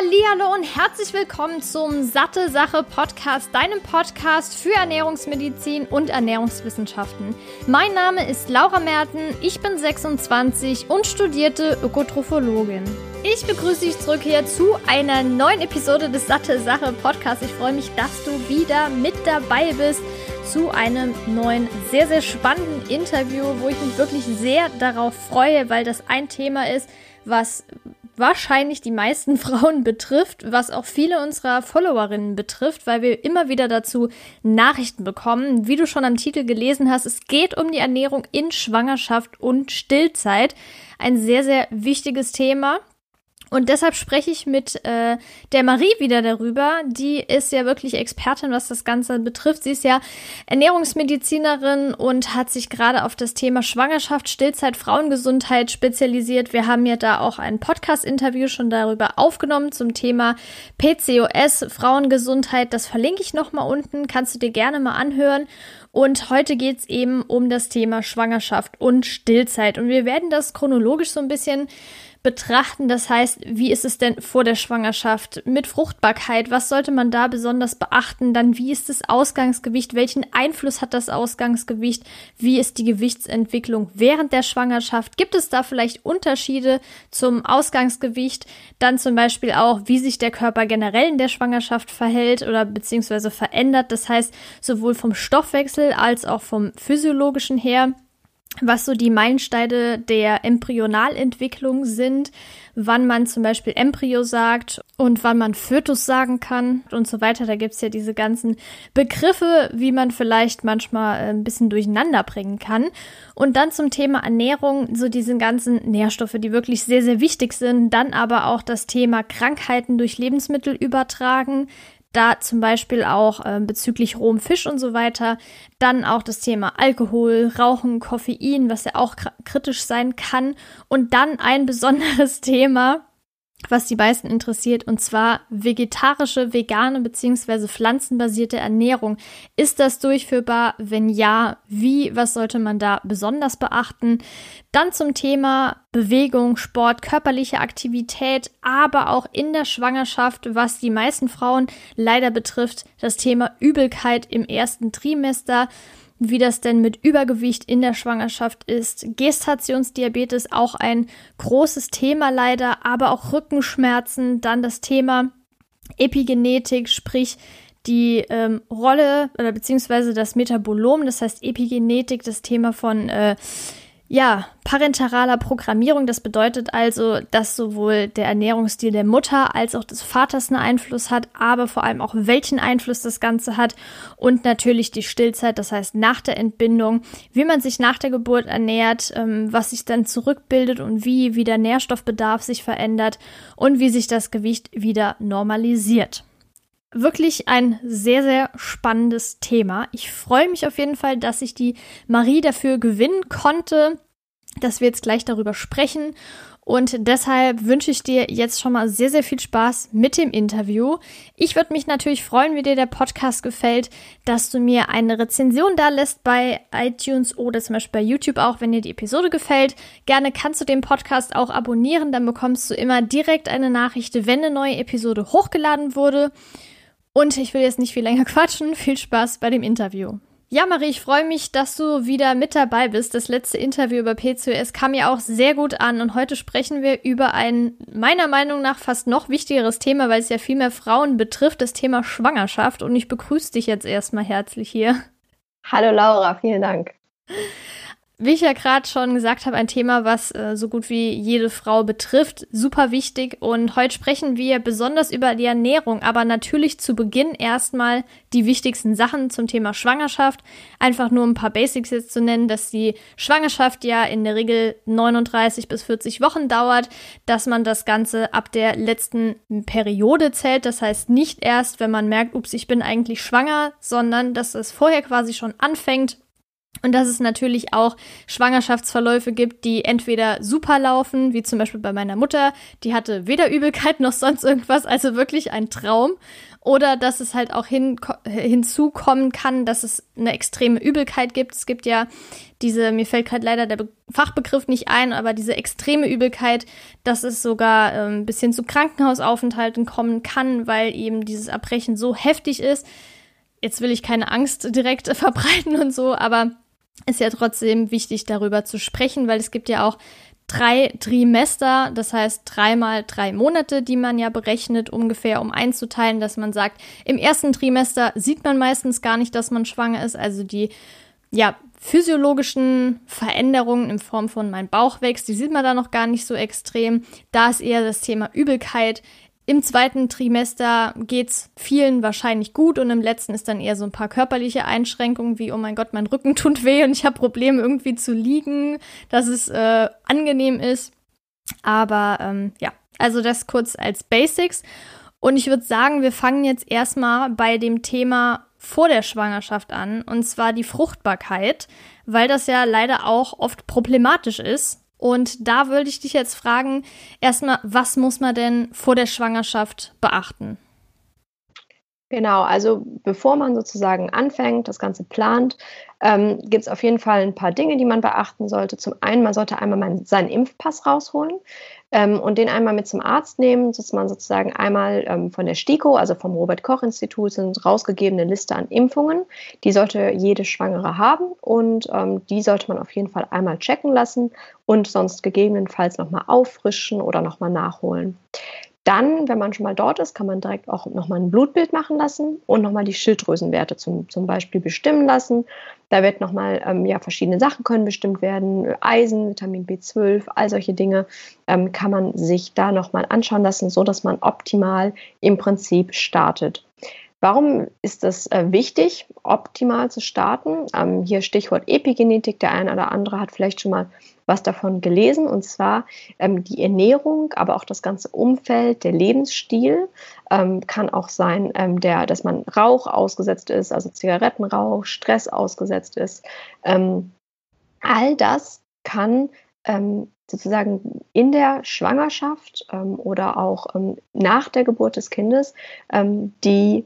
Hallihallo und herzlich willkommen zum Satte Sache Podcast, deinem Podcast für Ernährungsmedizin und Ernährungswissenschaften. Mein Name ist Laura Merten, ich bin 26 und studierte Ökotrophologin. Ich begrüße dich zurück hier zu einer neuen Episode des Satte Sache Podcasts. Ich freue mich, dass du wieder mit dabei bist zu einem neuen, sehr, sehr spannenden Interview, wo ich mich wirklich sehr darauf freue, weil das ein Thema ist, was wahrscheinlich die meisten Frauen betrifft, was auch viele unserer Followerinnen betrifft, weil wir immer wieder dazu Nachrichten bekommen. Wie du schon am Titel gelesen hast, es geht um die Ernährung in Schwangerschaft und Stillzeit. Ein sehr, sehr wichtiges Thema. Und deshalb spreche ich mit äh, der Marie wieder darüber. Die ist ja wirklich Expertin, was das Ganze betrifft. Sie ist ja Ernährungsmedizinerin und hat sich gerade auf das Thema Schwangerschaft, Stillzeit, Frauengesundheit spezialisiert. Wir haben ja da auch ein Podcast-Interview schon darüber aufgenommen zum Thema PCOS, Frauengesundheit. Das verlinke ich nochmal unten. Kannst du dir gerne mal anhören. Und heute geht's eben um das Thema Schwangerschaft und Stillzeit. Und wir werden das chronologisch so ein bisschen betrachten. Das heißt, wie ist es denn vor der Schwangerschaft mit Fruchtbarkeit? Was sollte man da besonders beachten? Dann, wie ist das Ausgangsgewicht? Welchen Einfluss hat das Ausgangsgewicht? Wie ist die Gewichtsentwicklung während der Schwangerschaft? Gibt es da vielleicht Unterschiede zum Ausgangsgewicht? Dann zum Beispiel auch, wie sich der Körper generell in der Schwangerschaft verhält oder beziehungsweise verändert. Das heißt, sowohl vom Stoffwechsel als auch vom physiologischen her was so die Meilensteine der Embryonalentwicklung sind, wann man zum Beispiel Embryo sagt und wann man Fötus sagen kann und so weiter. Da gibt's ja diese ganzen Begriffe, wie man vielleicht manchmal ein bisschen durcheinander bringen kann. Und dann zum Thema Ernährung, so diese ganzen Nährstoffe, die wirklich sehr, sehr wichtig sind. Dann aber auch das Thema Krankheiten durch Lebensmittel übertragen, da zum Beispiel auch äh, bezüglich rohem Fisch und so weiter. Dann auch das Thema Alkohol, Rauchen, Koffein, was ja auch kritisch sein kann. Und dann ein besonderes Thema, was die meisten interessiert, und zwar vegetarische, vegane bzw. pflanzenbasierte Ernährung. Ist das durchführbar? Wenn ja, wie? Was sollte man da besonders beachten? Dann zum Thema Bewegung, Sport, körperliche Aktivität, aber auch in der Schwangerschaft, was die meisten Frauen leider betrifft, das Thema Übelkeit im ersten Trimester wie das denn mit Übergewicht in der Schwangerschaft ist. Gestationsdiabetes auch ein großes Thema leider, aber auch Rückenschmerzen, dann das Thema Epigenetik, sprich die ähm, Rolle oder beziehungsweise das Metabolom, das heißt Epigenetik, das Thema von äh, ja, parenteraler Programmierung, das bedeutet also, dass sowohl der Ernährungsstil der Mutter als auch des Vaters einen Einfluss hat, aber vor allem auch welchen Einfluss das Ganze hat und natürlich die Stillzeit, das heißt nach der Entbindung, wie man sich nach der Geburt ernährt, ähm, was sich dann zurückbildet und wie, wie der Nährstoffbedarf sich verändert und wie sich das Gewicht wieder normalisiert. Wirklich ein sehr, sehr spannendes Thema. Ich freue mich auf jeden Fall, dass ich die Marie dafür gewinnen konnte, dass wir jetzt gleich darüber sprechen. Und deshalb wünsche ich dir jetzt schon mal sehr, sehr viel Spaß mit dem Interview. Ich würde mich natürlich freuen, wie dir der Podcast gefällt, dass du mir eine Rezension da lässt bei iTunes oder zum Beispiel bei YouTube auch, wenn dir die Episode gefällt. Gerne kannst du den Podcast auch abonnieren, dann bekommst du immer direkt eine Nachricht, wenn eine neue Episode hochgeladen wurde. Und ich will jetzt nicht viel länger quatschen. Viel Spaß bei dem Interview. Ja, Marie, ich freue mich, dass du wieder mit dabei bist. Das letzte Interview über PCOS kam ja auch sehr gut an und heute sprechen wir über ein meiner Meinung nach fast noch wichtigeres Thema, weil es ja viel mehr Frauen betrifft, das Thema Schwangerschaft. Und ich begrüße dich jetzt erstmal herzlich hier. Hallo Laura, vielen Dank wie ich ja gerade schon gesagt habe, ein Thema, was äh, so gut wie jede Frau betrifft. Super wichtig. Und heute sprechen wir besonders über die Ernährung, aber natürlich zu Beginn erstmal die wichtigsten Sachen zum Thema Schwangerschaft. Einfach nur ein paar Basics jetzt zu nennen, dass die Schwangerschaft ja in der Regel 39 bis 40 Wochen dauert, dass man das Ganze ab der letzten Periode zählt. Das heißt nicht erst, wenn man merkt, ups, ich bin eigentlich schwanger, sondern dass es vorher quasi schon anfängt Und dass es natürlich auch Schwangerschaftsverläufe gibt, die entweder super laufen, wie zum Beispiel bei meiner Mutter, die hatte weder Übelkeit noch sonst irgendwas, also wirklich ein Traum. Oder dass es halt auch hin, hinzukommen kann, dass es eine extreme Übelkeit gibt. Es gibt ja diese, mir fällt gerade leider der Be Fachbegriff nicht ein, aber diese extreme Übelkeit, dass es sogar ein ähm, bisschen zu Krankenhausaufenthalten kommen kann, weil eben dieses Erbrechen so heftig ist. Jetzt will ich keine Angst direkt verbreiten und so, aber ist ja trotzdem wichtig, darüber zu sprechen, weil es gibt ja auch drei Trimester, das heißt dreimal drei Monate, die man ja berechnet, ungefähr, um einzuteilen, dass man sagt, im ersten Trimester sieht man meistens gar nicht, dass man schwanger ist, also die ja, physiologischen Veränderungen in Form von mein Bauch wächst, die sieht man da noch gar nicht so extrem. Da ist eher das Thema Übelkeit im zweiten Trimester geht's vielen wahrscheinlich gut und im letzten ist dann eher so ein paar körperliche Einschränkungen wie, oh mein Gott, mein Rücken tut weh und ich habe Probleme irgendwie zu liegen, dass es äh, angenehm ist. Aber ähm, ja, also das kurz als Basics. Und ich würde sagen, wir fangen jetzt erstmal bei dem Thema vor der Schwangerschaft an, und zwar die Fruchtbarkeit, weil das ja leider auch oft problematisch ist und da würde ich dich jetzt fragen, erstmal, was muss man denn vor der Schwangerschaft beachten? Genau, also bevor man sozusagen anfängt, das Ganze plant, ähm, gibt es auf jeden Fall ein paar Dinge, die man beachten sollte. Zum einen, man sollte einmal mal seinen Impfpass rausholen ähm, und den einmal mit zum Arzt nehmen, dass man sozusagen einmal ähm, von der STIKO, also vom Robert-Koch-Institut, sind rausgegebene Liste an Impfungen. Die sollte jede Schwangere haben und ähm, die sollte man auf jeden Fall einmal checken lassen und sonst gegebenenfalls nochmal auffrischen oder nochmal nachholen. Dann, wenn man schon mal dort ist, kann man direkt auch nochmal ein Blutbild machen lassen und nochmal die Schilddrüsenwerte zum, zum Beispiel bestimmen lassen. Da wird nochmal, ähm, ja, verschiedene Sachen können bestimmt werden. Eisen, Vitamin B12, all solche Dinge ähm, kann man sich da nochmal anschauen lassen, so dass man optimal im Prinzip startet. Warum ist es äh, wichtig, optimal zu starten? Ähm, hier Stichwort Epigenetik. Der eine oder andere hat vielleicht schon mal was davon gelesen, und zwar ähm, die Ernährung, aber auch das ganze Umfeld, der Lebensstil. Ähm, kann auch sein, ähm, der, dass man Rauch ausgesetzt ist, also Zigarettenrauch, Stress ausgesetzt ist. Ähm, all das kann ähm, sozusagen in der Schwangerschaft ähm, oder auch nach der Geburt des Kindes die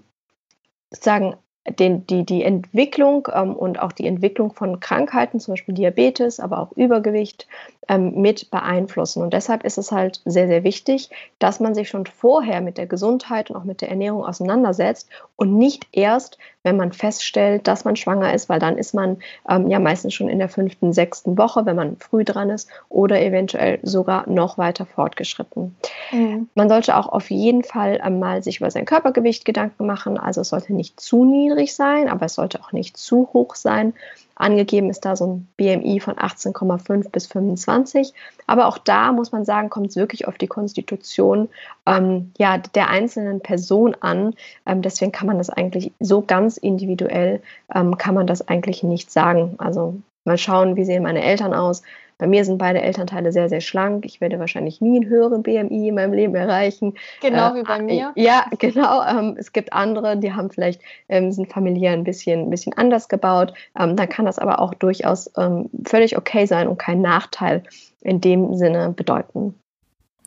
sozusagen den, die, die Entwicklung ähm, und auch die Entwicklung von Krankheiten, zum Beispiel Diabetes, aber auch Übergewicht, ähm, mit beeinflussen. Und deshalb ist es halt sehr, sehr wichtig, dass man sich schon vorher mit der Gesundheit und auch mit der Ernährung auseinandersetzt und nicht erst, wenn man feststellt, dass man schwanger ist, weil dann ist man ähm, ja meistens schon in der fünften, sechsten Woche, wenn man früh dran ist oder eventuell sogar noch weiter fortgeschritten. Mhm. Man sollte auch auf jeden Fall ähm, mal sich über sein Körpergewicht Gedanken machen. Also es sollte nicht zu niedrig sein, aber es sollte auch nicht zu hoch sein. Angegeben ist da so ein BMI von 18,5 bis 25. Aber auch da muss man sagen, kommt es wirklich auf die Konstitution ähm, ja, der einzelnen Person an. Ähm, deswegen kann man das eigentlich so ganz individuell, ähm, kann man das eigentlich nicht sagen. Also mal schauen, wie sehen meine Eltern aus. Bei mir sind beide Elternteile sehr, sehr schlank. Ich werde wahrscheinlich nie einen höheren BMI in meinem Leben erreichen. Genau äh, wie bei mir. Ja, genau. Ähm, es gibt andere, die haben vielleicht, ähm, sind familiär ein bisschen, ein bisschen anders gebaut. Ähm, dann kann das aber auch durchaus ähm, völlig okay sein und keinen Nachteil in dem Sinne bedeuten.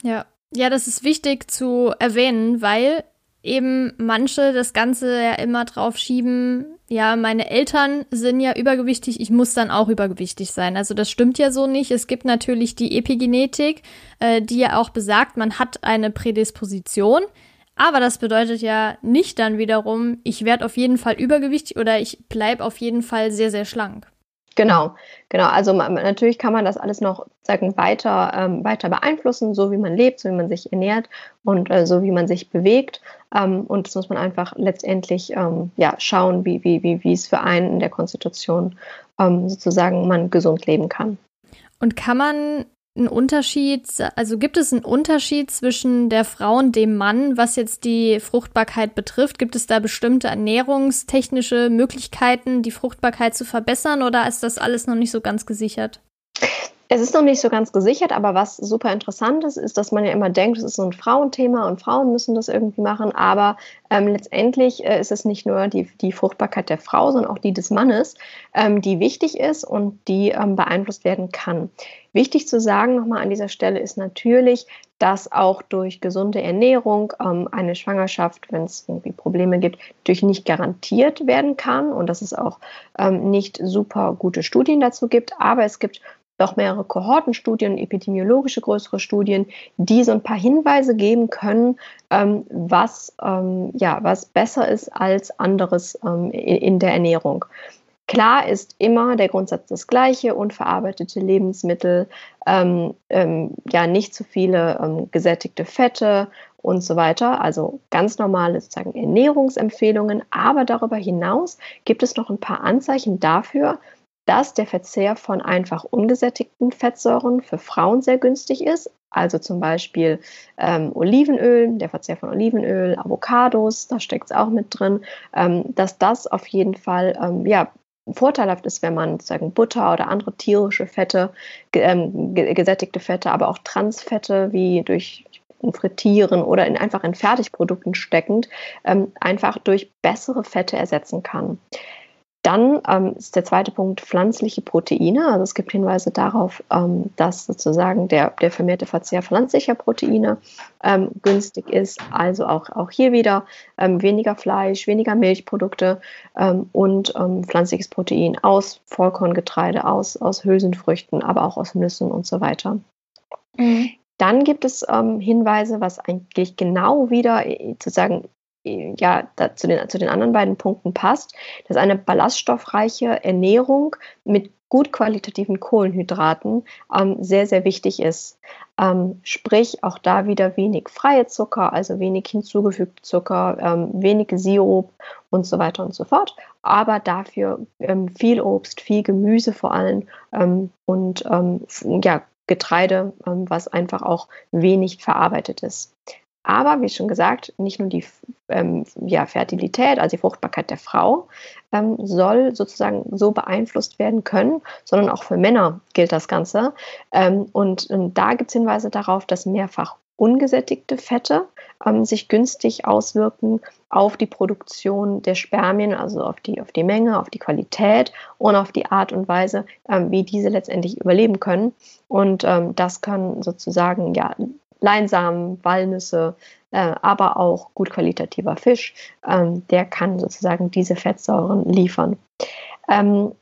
Ja. Ja, das ist wichtig zu erwähnen, weil eben manche das Ganze ja immer drauf schieben, ja, meine Eltern sind ja übergewichtig, ich muss dann auch übergewichtig sein. Also das stimmt ja so nicht. Es gibt natürlich die Epigenetik, äh, die ja auch besagt, man hat eine Prädisposition. Aber das bedeutet ja nicht dann wiederum, ich werde auf jeden Fall übergewichtig oder ich bleibe auf jeden Fall sehr, sehr schlank. Genau, genau. Also man, natürlich kann man das alles noch sagen, weiter, ähm, weiter beeinflussen, so wie man lebt, so wie man sich ernährt und äh, so wie man sich bewegt. Ähm, und das muss man einfach letztendlich ähm, ja, schauen, wie, wie, wie, wie es für einen in der Konstitution ähm, sozusagen man gesund leben kann. Und kann man einen Unterschied, also gibt es einen Unterschied zwischen der Frau und dem Mann, was jetzt die Fruchtbarkeit betrifft? Gibt es da bestimmte ernährungstechnische Möglichkeiten, die Fruchtbarkeit zu verbessern oder ist das alles noch nicht so ganz gesichert? Es ist noch nicht so ganz gesichert, aber was super interessant ist, ist, dass man ja immer denkt, es ist so ein Frauenthema und Frauen müssen das irgendwie machen. Aber ähm, letztendlich äh, ist es nicht nur die, die Fruchtbarkeit der Frau, sondern auch die des Mannes, ähm, die wichtig ist und die ähm, beeinflusst werden kann. Wichtig zu sagen nochmal an dieser Stelle ist natürlich, dass auch durch gesunde Ernährung ähm, eine Schwangerschaft, wenn es irgendwie Probleme gibt, natürlich nicht garantiert werden kann und dass es auch ähm, nicht super gute Studien dazu gibt. Aber es gibt doch mehrere Kohortenstudien, epidemiologische größere Studien, die so ein paar Hinweise geben können, ähm, was, ähm, ja, was besser ist als anderes ähm, in, in der Ernährung. Klar ist immer der Grundsatz das gleiche, unverarbeitete Lebensmittel, ähm, ähm, ja nicht zu viele ähm, gesättigte Fette und so weiter. Also ganz normale sozusagen Ernährungsempfehlungen. Aber darüber hinaus gibt es noch ein paar Anzeichen dafür, dass der Verzehr von einfach ungesättigten Fettsäuren für Frauen sehr günstig ist. Also zum Beispiel ähm, Olivenöl, der Verzehr von Olivenöl, Avocados, da steckt es auch mit drin, ähm, dass das auf jeden Fall ähm, ja, vorteilhaft ist, wenn man sozusagen Butter oder andere tierische Fette, ähm, gesättigte Fette, aber auch Transfette wie durch Frittieren oder in, einfach in Fertigprodukten steckend, ähm, einfach durch bessere Fette ersetzen kann. Dann ähm, ist der zweite Punkt pflanzliche Proteine. Also es gibt Hinweise darauf, ähm, dass sozusagen der, der vermehrte Verzehr pflanzlicher Proteine ähm, günstig ist. Also auch, auch hier wieder ähm, weniger Fleisch, weniger Milchprodukte ähm, und ähm, pflanzliches Protein aus Vollkorngetreide, aus, aus Hülsenfrüchten, aber auch aus Nüssen und so weiter. Mhm. Dann gibt es ähm, Hinweise, was eigentlich genau wieder äh, sozusagen ja, zu, den, zu den anderen beiden Punkten passt, dass eine ballaststoffreiche Ernährung mit gut qualitativen Kohlenhydraten ähm, sehr, sehr wichtig ist. Ähm, sprich, auch da wieder wenig freie Zucker, also wenig hinzugefügte Zucker, ähm, wenig Sirup und so weiter und so fort. Aber dafür ähm, viel Obst, viel Gemüse vor allem ähm, und ähm, ja, Getreide, was einfach auch wenig verarbeitet ist. Aber wie schon gesagt, nicht nur die ähm, ja, Fertilität, also die Fruchtbarkeit der Frau, ähm, soll sozusagen so beeinflusst werden können, sondern auch für Männer gilt das Ganze. Ähm, und, da gibt es Hinweise darauf, dass mehrfach ungesättigte Fette ähm, sich günstig auswirken auf die Produktion der Spermien, also auf die, auf die Menge, auf die Qualität und auf die Art und Weise, ähm, wie diese letztendlich überleben können. Und ähm, das können sozusagen ja Leinsamen, Walnüsse, äh, aber auch gut qualitativer Fisch, ähm, der kann sozusagen diese Fettsäuren liefern. Ähm,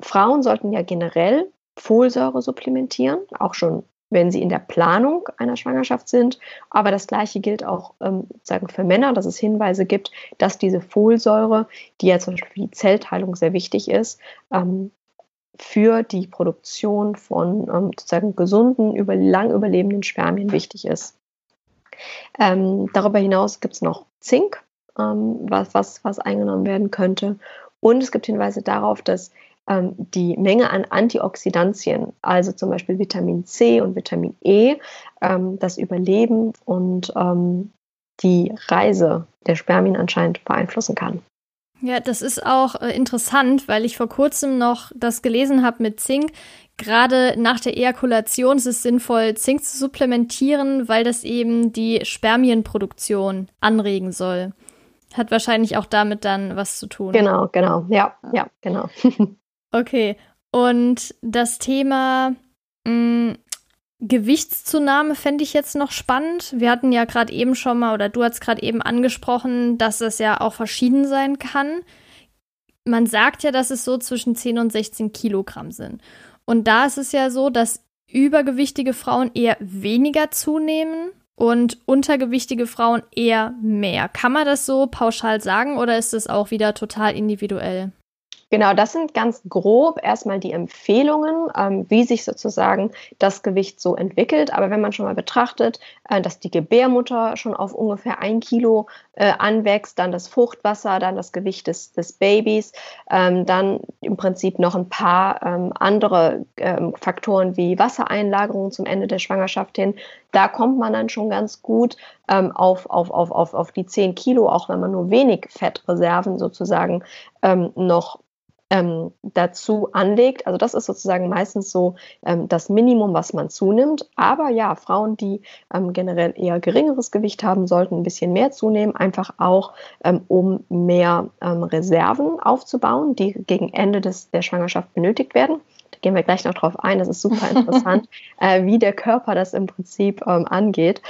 Frauen sollten ja generell Folsäure supplementieren, auch schon wenn sie in der Planung einer Schwangerschaft sind. Aber das Gleiche gilt auch ähm, sagen für Männer, dass es Hinweise gibt, dass diese Folsäure, die ja zum Beispiel für die Zellteilung sehr wichtig ist, ähm, für die Produktion von ähm, sozusagen gesunden, über, lang überlebenden Spermien wichtig ist. Ähm, darüber hinaus gibt es noch Zink, ähm, was, was, was eingenommen werden könnte. Und es gibt Hinweise darauf, dass ähm, die Menge an Antioxidantien, also zum Beispiel Vitamin C und Vitamin E, ähm, das Überleben und ähm, die Reise der Spermien anscheinend beeinflussen kann. Ja, das ist auch äh, interessant, weil ich vor kurzem noch das gelesen habe mit Zink. Gerade nach der Ejakulation ist es sinnvoll, Zink zu supplementieren, weil das eben die Spermienproduktion anregen soll. Hat wahrscheinlich auch damit dann was zu tun. Genau, genau. Ja, ja, genau. okay. Und das Thema mh, mm, Gewichtszunahme fände ich jetzt noch spannend. Wir hatten ja gerade eben schon mal, oder du hast gerade eben angesprochen, dass es ja auch verschieden sein kann. Man sagt ja, dass es so zwischen 10 und 16 Kilogramm sind. Und da ist es ja so, dass übergewichtige Frauen eher weniger zunehmen und untergewichtige Frauen eher mehr. Kann man das so pauschal sagen oder ist es auch wieder total individuell? Genau, das sind ganz grob erstmal die Empfehlungen, ähm, wie sich sozusagen das Gewicht so entwickelt. Aber wenn man schon mal betrachtet, äh, dass die Gebärmutter schon auf ungefähr ein Kilo äh, anwächst, dann das Fruchtwasser, dann das Gewicht des, des Babys, ähm, dann im Prinzip noch ein paar ähm, andere ähm, Faktoren wie Wassereinlagerung zum Ende der Schwangerschaft hin, da kommt man dann schon ganz gut ähm, auf, auf, auf, auf, auf die 10 Kilo, auch wenn man nur wenig Fettreserven sozusagen ähm, noch ähm, dazu anlegt. Also das ist sozusagen meistens so ähm, das Minimum, was man zunimmt. Aber ja, Frauen, die ähm, generell eher geringeres Gewicht haben, sollten ein bisschen mehr zunehmen, einfach auch ähm, um mehr ähm, Reserven aufzubauen, die gegen Ende des, der Schwangerschaft benötigt werden. Da gehen wir gleich noch drauf ein. Das ist super interessant, äh, wie der Körper das im Prinzip ähm, angeht.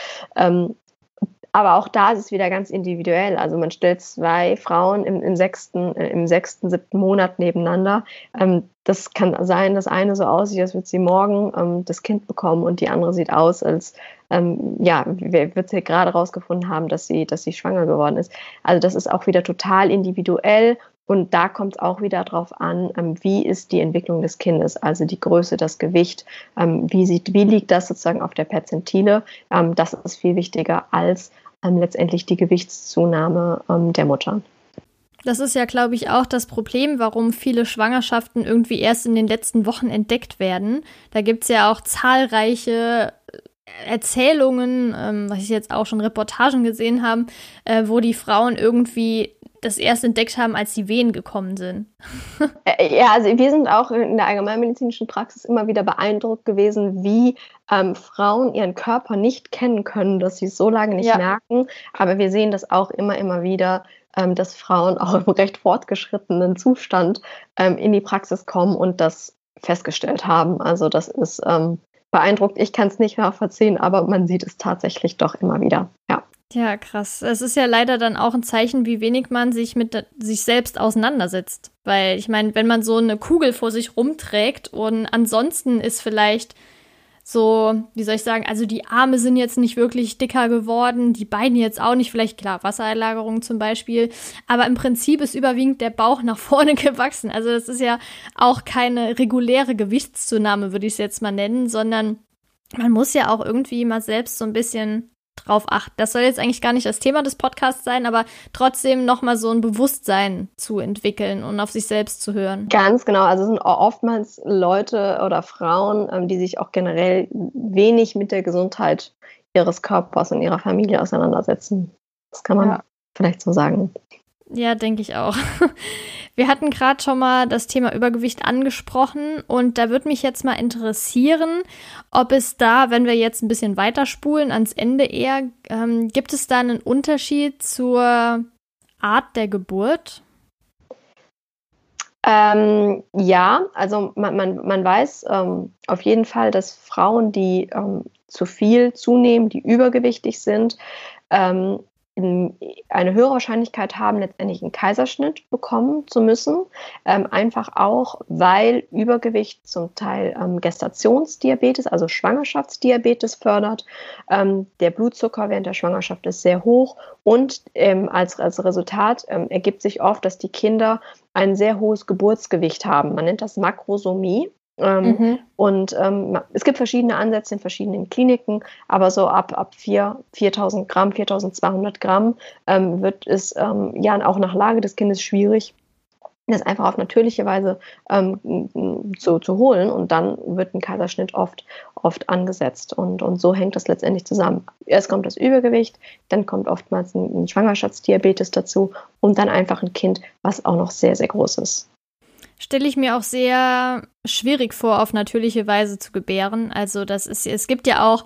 Aber auch da ist es wieder ganz individuell. Also man stellt zwei Frauen im, im sechsten, äh, im sechsten, siebten Monat nebeneinander. Ähm, das kann sein, dass eine so aussieht, als würde sie morgen ähm, das Kind bekommen und die andere sieht aus, als ähm, ja, wird sie gerade rausgefunden haben, dass sie, dass sie schwanger geworden ist. Also das ist auch wieder total individuell und da kommt es auch wieder darauf an, ähm, wie ist die Entwicklung des Kindes, also die Größe, das Gewicht, ähm, wie, sieht, wie liegt das sozusagen auf der Perzentile. Ähm, das ist viel wichtiger als ähm, letztendlich die Gewichtszunahme ähm, der Mutter. Das ist ja, glaube ich, auch das Problem, warum viele Schwangerschaften irgendwie erst in den letzten Wochen entdeckt werden. Da gibt es ja auch zahlreiche Erzählungen, ähm, was ich jetzt auch schon Reportagen gesehen habe, äh, wo die Frauen irgendwie das erst entdeckt haben, als die Wehen gekommen sind. Äh, ja, also wir sind auch in der allgemeinmedizinischen Praxis immer wieder beeindruckt gewesen, wie ähm, Frauen ihren Körper nicht kennen können, dass sie es so lange nicht ja. merken. Aber wir sehen das auch immer, immer wieder, ähm, dass Frauen auch im recht fortgeschrittenen Zustand ähm, in die Praxis kommen und das festgestellt haben. Also das ist ähm, beeindruckt. Ich kann es nicht nachvollziehen, aber man sieht es tatsächlich doch immer wieder. Ja. Ja, krass. Es ist ja leider dann auch ein Zeichen, wie wenig man sich mit sich selbst auseinandersetzt. Weil ich meine, wenn man so eine Kugel vor sich rumträgt und ansonsten ist vielleicht so, wie soll ich sagen, also die Arme sind jetzt nicht wirklich dicker geworden, die Beine jetzt auch nicht, vielleicht klar, Wassereinlagerung zum Beispiel, aber im Prinzip ist überwiegend der Bauch nach vorne gewachsen. Also das ist ja auch keine reguläre Gewichtszunahme, würde ich es jetzt mal nennen, sondern man muss ja auch irgendwie mal selbst so ein bisschen drauf achten. Das soll jetzt eigentlich gar nicht das Thema des Podcasts sein, aber trotzdem nochmal so ein Bewusstsein zu entwickeln und auf sich selbst zu hören. Ganz genau. Also es sind oftmals Leute oder Frauen, ähm, die sich auch generell wenig mit der Gesundheit ihres Körpers und ihrer Familie auseinandersetzen. Das kann man ja. vielleicht so sagen. Ja, denke ich auch. Wir hatten gerade schon mal das Thema Übergewicht angesprochen und da würde mich jetzt mal interessieren, ob es da, wenn wir jetzt ein bisschen weiterspulen, ans Ende eher, ähm, gibt es da einen Unterschied zur Art der Geburt? Ähm, ja, also man, man, man weiß ähm, auf jeden Fall, dass Frauen, die ähm, zu viel zunehmen, die übergewichtig sind, ähm, eine höhere Wahrscheinlichkeit haben, letztendlich einen Kaiserschnitt bekommen zu müssen. Ähm, einfach auch, weil Übergewicht zum Teil ähm, Gestationsdiabetes, also Schwangerschaftsdiabetes fördert. Ähm, der Blutzucker während der Schwangerschaft ist sehr hoch und ähm, als, als Resultat ähm, ergibt sich oft, dass die Kinder ein sehr hohes Geburtsgewicht haben. Man nennt das Makrosomie. Ähm, mhm. Und ähm, es gibt verschiedene Ansätze in verschiedenen Kliniken, aber so ab, ab 4, 4000 Gramm, 4200 Gramm ähm, wird es ähm, ja auch nach Lage des Kindes schwierig, das einfach auf natürliche Weise ähm, zu, zu holen und dann wird ein Kaiserschnitt oft, oft angesetzt und, und so hängt das letztendlich zusammen. Erst kommt das Übergewicht, dann kommt oftmals ein, ein Schwangerschaftsdiabetes dazu und dann einfach ein Kind, was auch noch sehr, sehr groß ist stelle ich mir auch sehr schwierig vor, auf natürliche Weise zu gebären. Also das ist, es gibt ja auch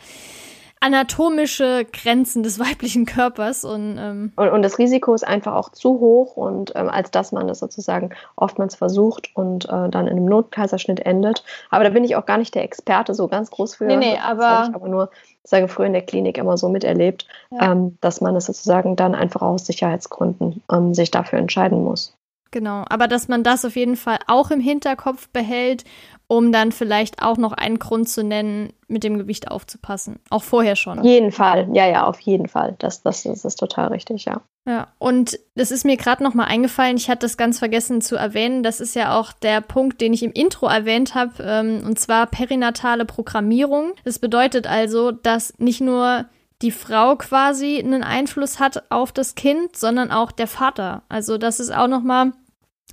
anatomische Grenzen des weiblichen Körpers und, ähm und, und das Risiko ist einfach auch zu hoch und ähm, als dass man das sozusagen oftmals versucht und äh, dann in einem Notkaiserschnitt endet. Aber da bin ich auch gar nicht der Experte so ganz groß für. Nee, nee, aber das habe ich aber nur sage früher in der Klinik immer so miterlebt, ja. ähm, dass man es sozusagen dann einfach aus Sicherheitsgründen ähm, sich dafür entscheiden muss. Genau, aber dass man das auf jeden Fall auch im Hinterkopf behält, um dann vielleicht auch noch einen Grund zu nennen, mit dem Gewicht aufzupassen. Auch vorher schon. Auf jeden Fall, ja, ja, auf jeden Fall. Das, das, das ist total richtig, ja. Ja, und das ist mir gerade noch mal eingefallen, ich hatte das ganz vergessen zu erwähnen. Das ist ja auch der Punkt, den ich im Intro erwähnt habe, ähm, und zwar perinatale Programmierung. Das bedeutet also, dass nicht nur die Frau quasi einen Einfluss hat auf das Kind, sondern auch der Vater. Also das ist auch noch mal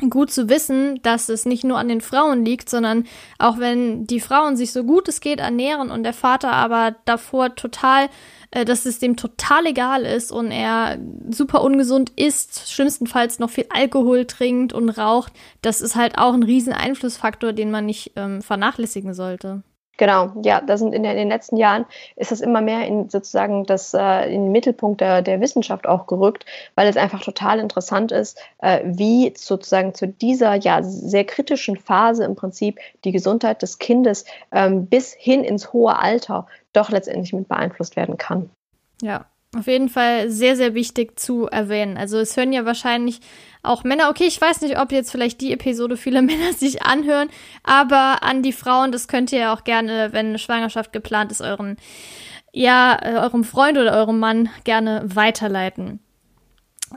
gut zu wissen, dass es nicht nur an den Frauen liegt, sondern auch wenn die Frauen sich so gut es geht ernähren und der Vater aber davor total, äh, dass es dem total egal ist und er super ungesund isst, schlimmstenfalls noch viel Alkohol trinkt und raucht, das ist halt auch ein riesen Einflussfaktor, den man nicht ähm, vernachlässigen sollte. Genau, ja, da sind in, den letzten Jahren ist das immer mehr in sozusagen das äh, in den Mittelpunkt der, der Wissenschaft auch gerückt, weil es einfach total interessant ist, äh, wie sozusagen zu dieser ja sehr kritischen Phase im Prinzip die Gesundheit des Kindes ähm, bis hin ins hohe Alter doch letztendlich mit beeinflusst werden kann. Ja, auf jeden Fall sehr, sehr wichtig zu erwähnen. Also es hören ja wahrscheinlich auch Männer. Okay, ich weiß nicht, ob jetzt vielleicht die Episode viele Männer sich anhören, aber an die Frauen, das könnt ihr auch gerne, wenn eine Schwangerschaft geplant ist, euren, ja, äh, eurem Freund oder eurem Mann gerne weiterleiten.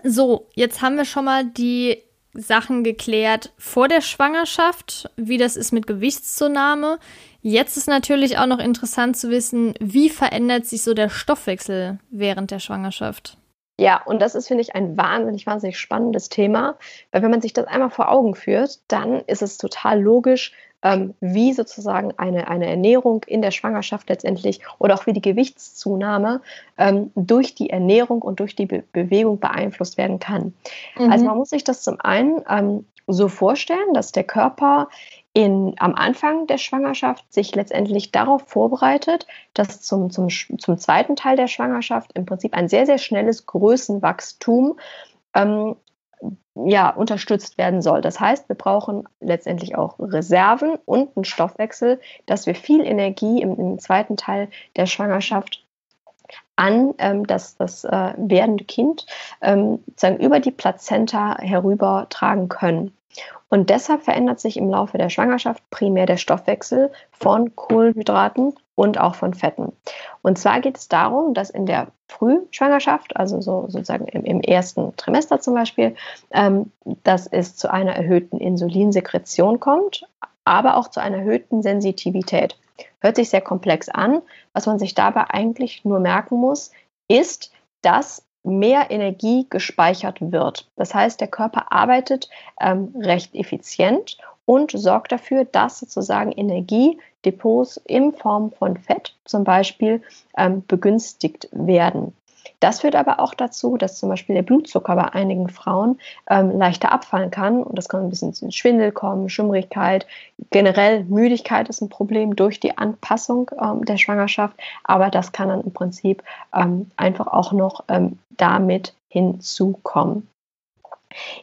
So, jetzt haben wir schon mal die Sachen geklärt vor der Schwangerschaft, wie das ist mit Gewichtszunahme. Jetzt ist natürlich auch noch interessant zu wissen, wie verändert sich so der Stoffwechsel während der Schwangerschaft. Ja, und das ist, finde ich, ein wahnsinnig, wahnsinnig spannendes Thema, weil wenn man sich das einmal vor Augen führt, dann ist es total logisch, ähm, wie sozusagen eine, eine Ernährung in der Schwangerschaft letztendlich oder auch wie die Gewichtszunahme ähm, durch die Ernährung und durch die Be Bewegung beeinflusst werden kann. Mhm. Also man muss sich das zum einen ähm, so vorstellen, dass der Körper in, am Anfang der Schwangerschaft sich letztendlich darauf vorbereitet, dass zum, zum, zum zweiten Teil der Schwangerschaft im Prinzip ein sehr, sehr schnelles Größenwachstum ähm, ja, unterstützt werden soll. Das heißt, wir brauchen letztendlich auch Reserven und einen Stoffwechsel, dass wir viel Energie im, im zweiten Teil der Schwangerschaft an ähm, das, das äh, werdende Kind ähm, sagen, über die Plazenta herüber tragen können. Und deshalb verändert sich im Laufe der Schwangerschaft primär der Stoffwechsel von Kohlenhydraten und auch von Fetten. Und zwar geht es darum, dass in der Frühschwangerschaft, also so sozusagen im, im ersten Trimester zum Beispiel, ähm, dass es zu einer erhöhten Insulinsekretion kommt, aber auch zu einer erhöhten Sensitivität. Hört sich sehr komplex an. Was man sich dabei eigentlich nur merken muss, ist, dass mehr Energie gespeichert wird. Das heißt, der Körper arbeitet ähm, recht effizient und sorgt dafür, dass sozusagen Energiedepots in Form von Fett zum Beispiel ähm, begünstigt werden. Das führt aber auch dazu, dass zum Beispiel der Blutzucker bei einigen Frauen ähm, leichter abfallen kann und das kann ein bisschen zu Schwindel kommen, Schimmrigkeit, generell Müdigkeit ist ein Problem durch die Anpassung ähm, der Schwangerschaft, aber das kann dann im Prinzip ähm, einfach auch noch ähm, damit hinzukommen.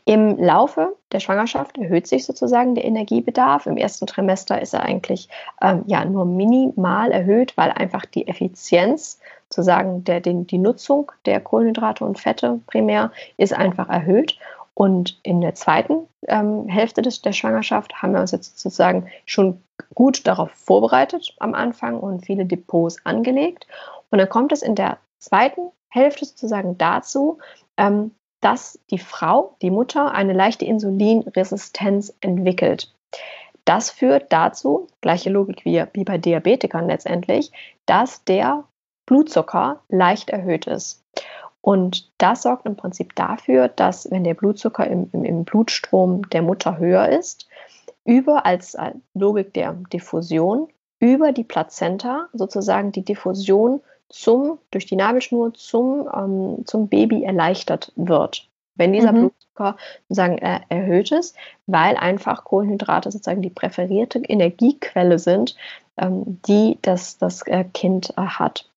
Im Laufe der Schwangerschaft erhöht sich sozusagen der Energiebedarf. Im ersten Trimester ist er eigentlich ähm, ja nur minimal erhöht, weil einfach die Effizienz sozusagen der, den, die Nutzung der Kohlenhydrate und Fette primär ist einfach erhöht. Und in der zweiten ähm, Hälfte des, der Schwangerschaft haben wir uns jetzt sozusagen schon gut darauf vorbereitet am Anfang und viele Depots angelegt. Und dann kommt es in der zweiten Hälfte sozusagen dazu, ähm, dass die Frau, die Mutter, eine leichte Insulinresistenz entwickelt. Das führt dazu, gleiche Logik wie, wie bei Diabetikern letztendlich, dass der Blutzucker leicht erhöht ist. Und das sorgt im Prinzip dafür, dass wenn der Blutzucker im, im, im Blutstrom der Mutter höher ist, über als Logik der Diffusion, über die Plazenta sozusagen die Diffusion zum, durch die Nabelschnur zum, ähm, zum Baby erleichtert wird. Wenn dieser mhm. Blutzucker sozusagen äh, erhöht ist, weil einfach Kohlenhydrate sozusagen die präferierte Energiequelle sind, ähm, die das, das äh, Kind äh, hat.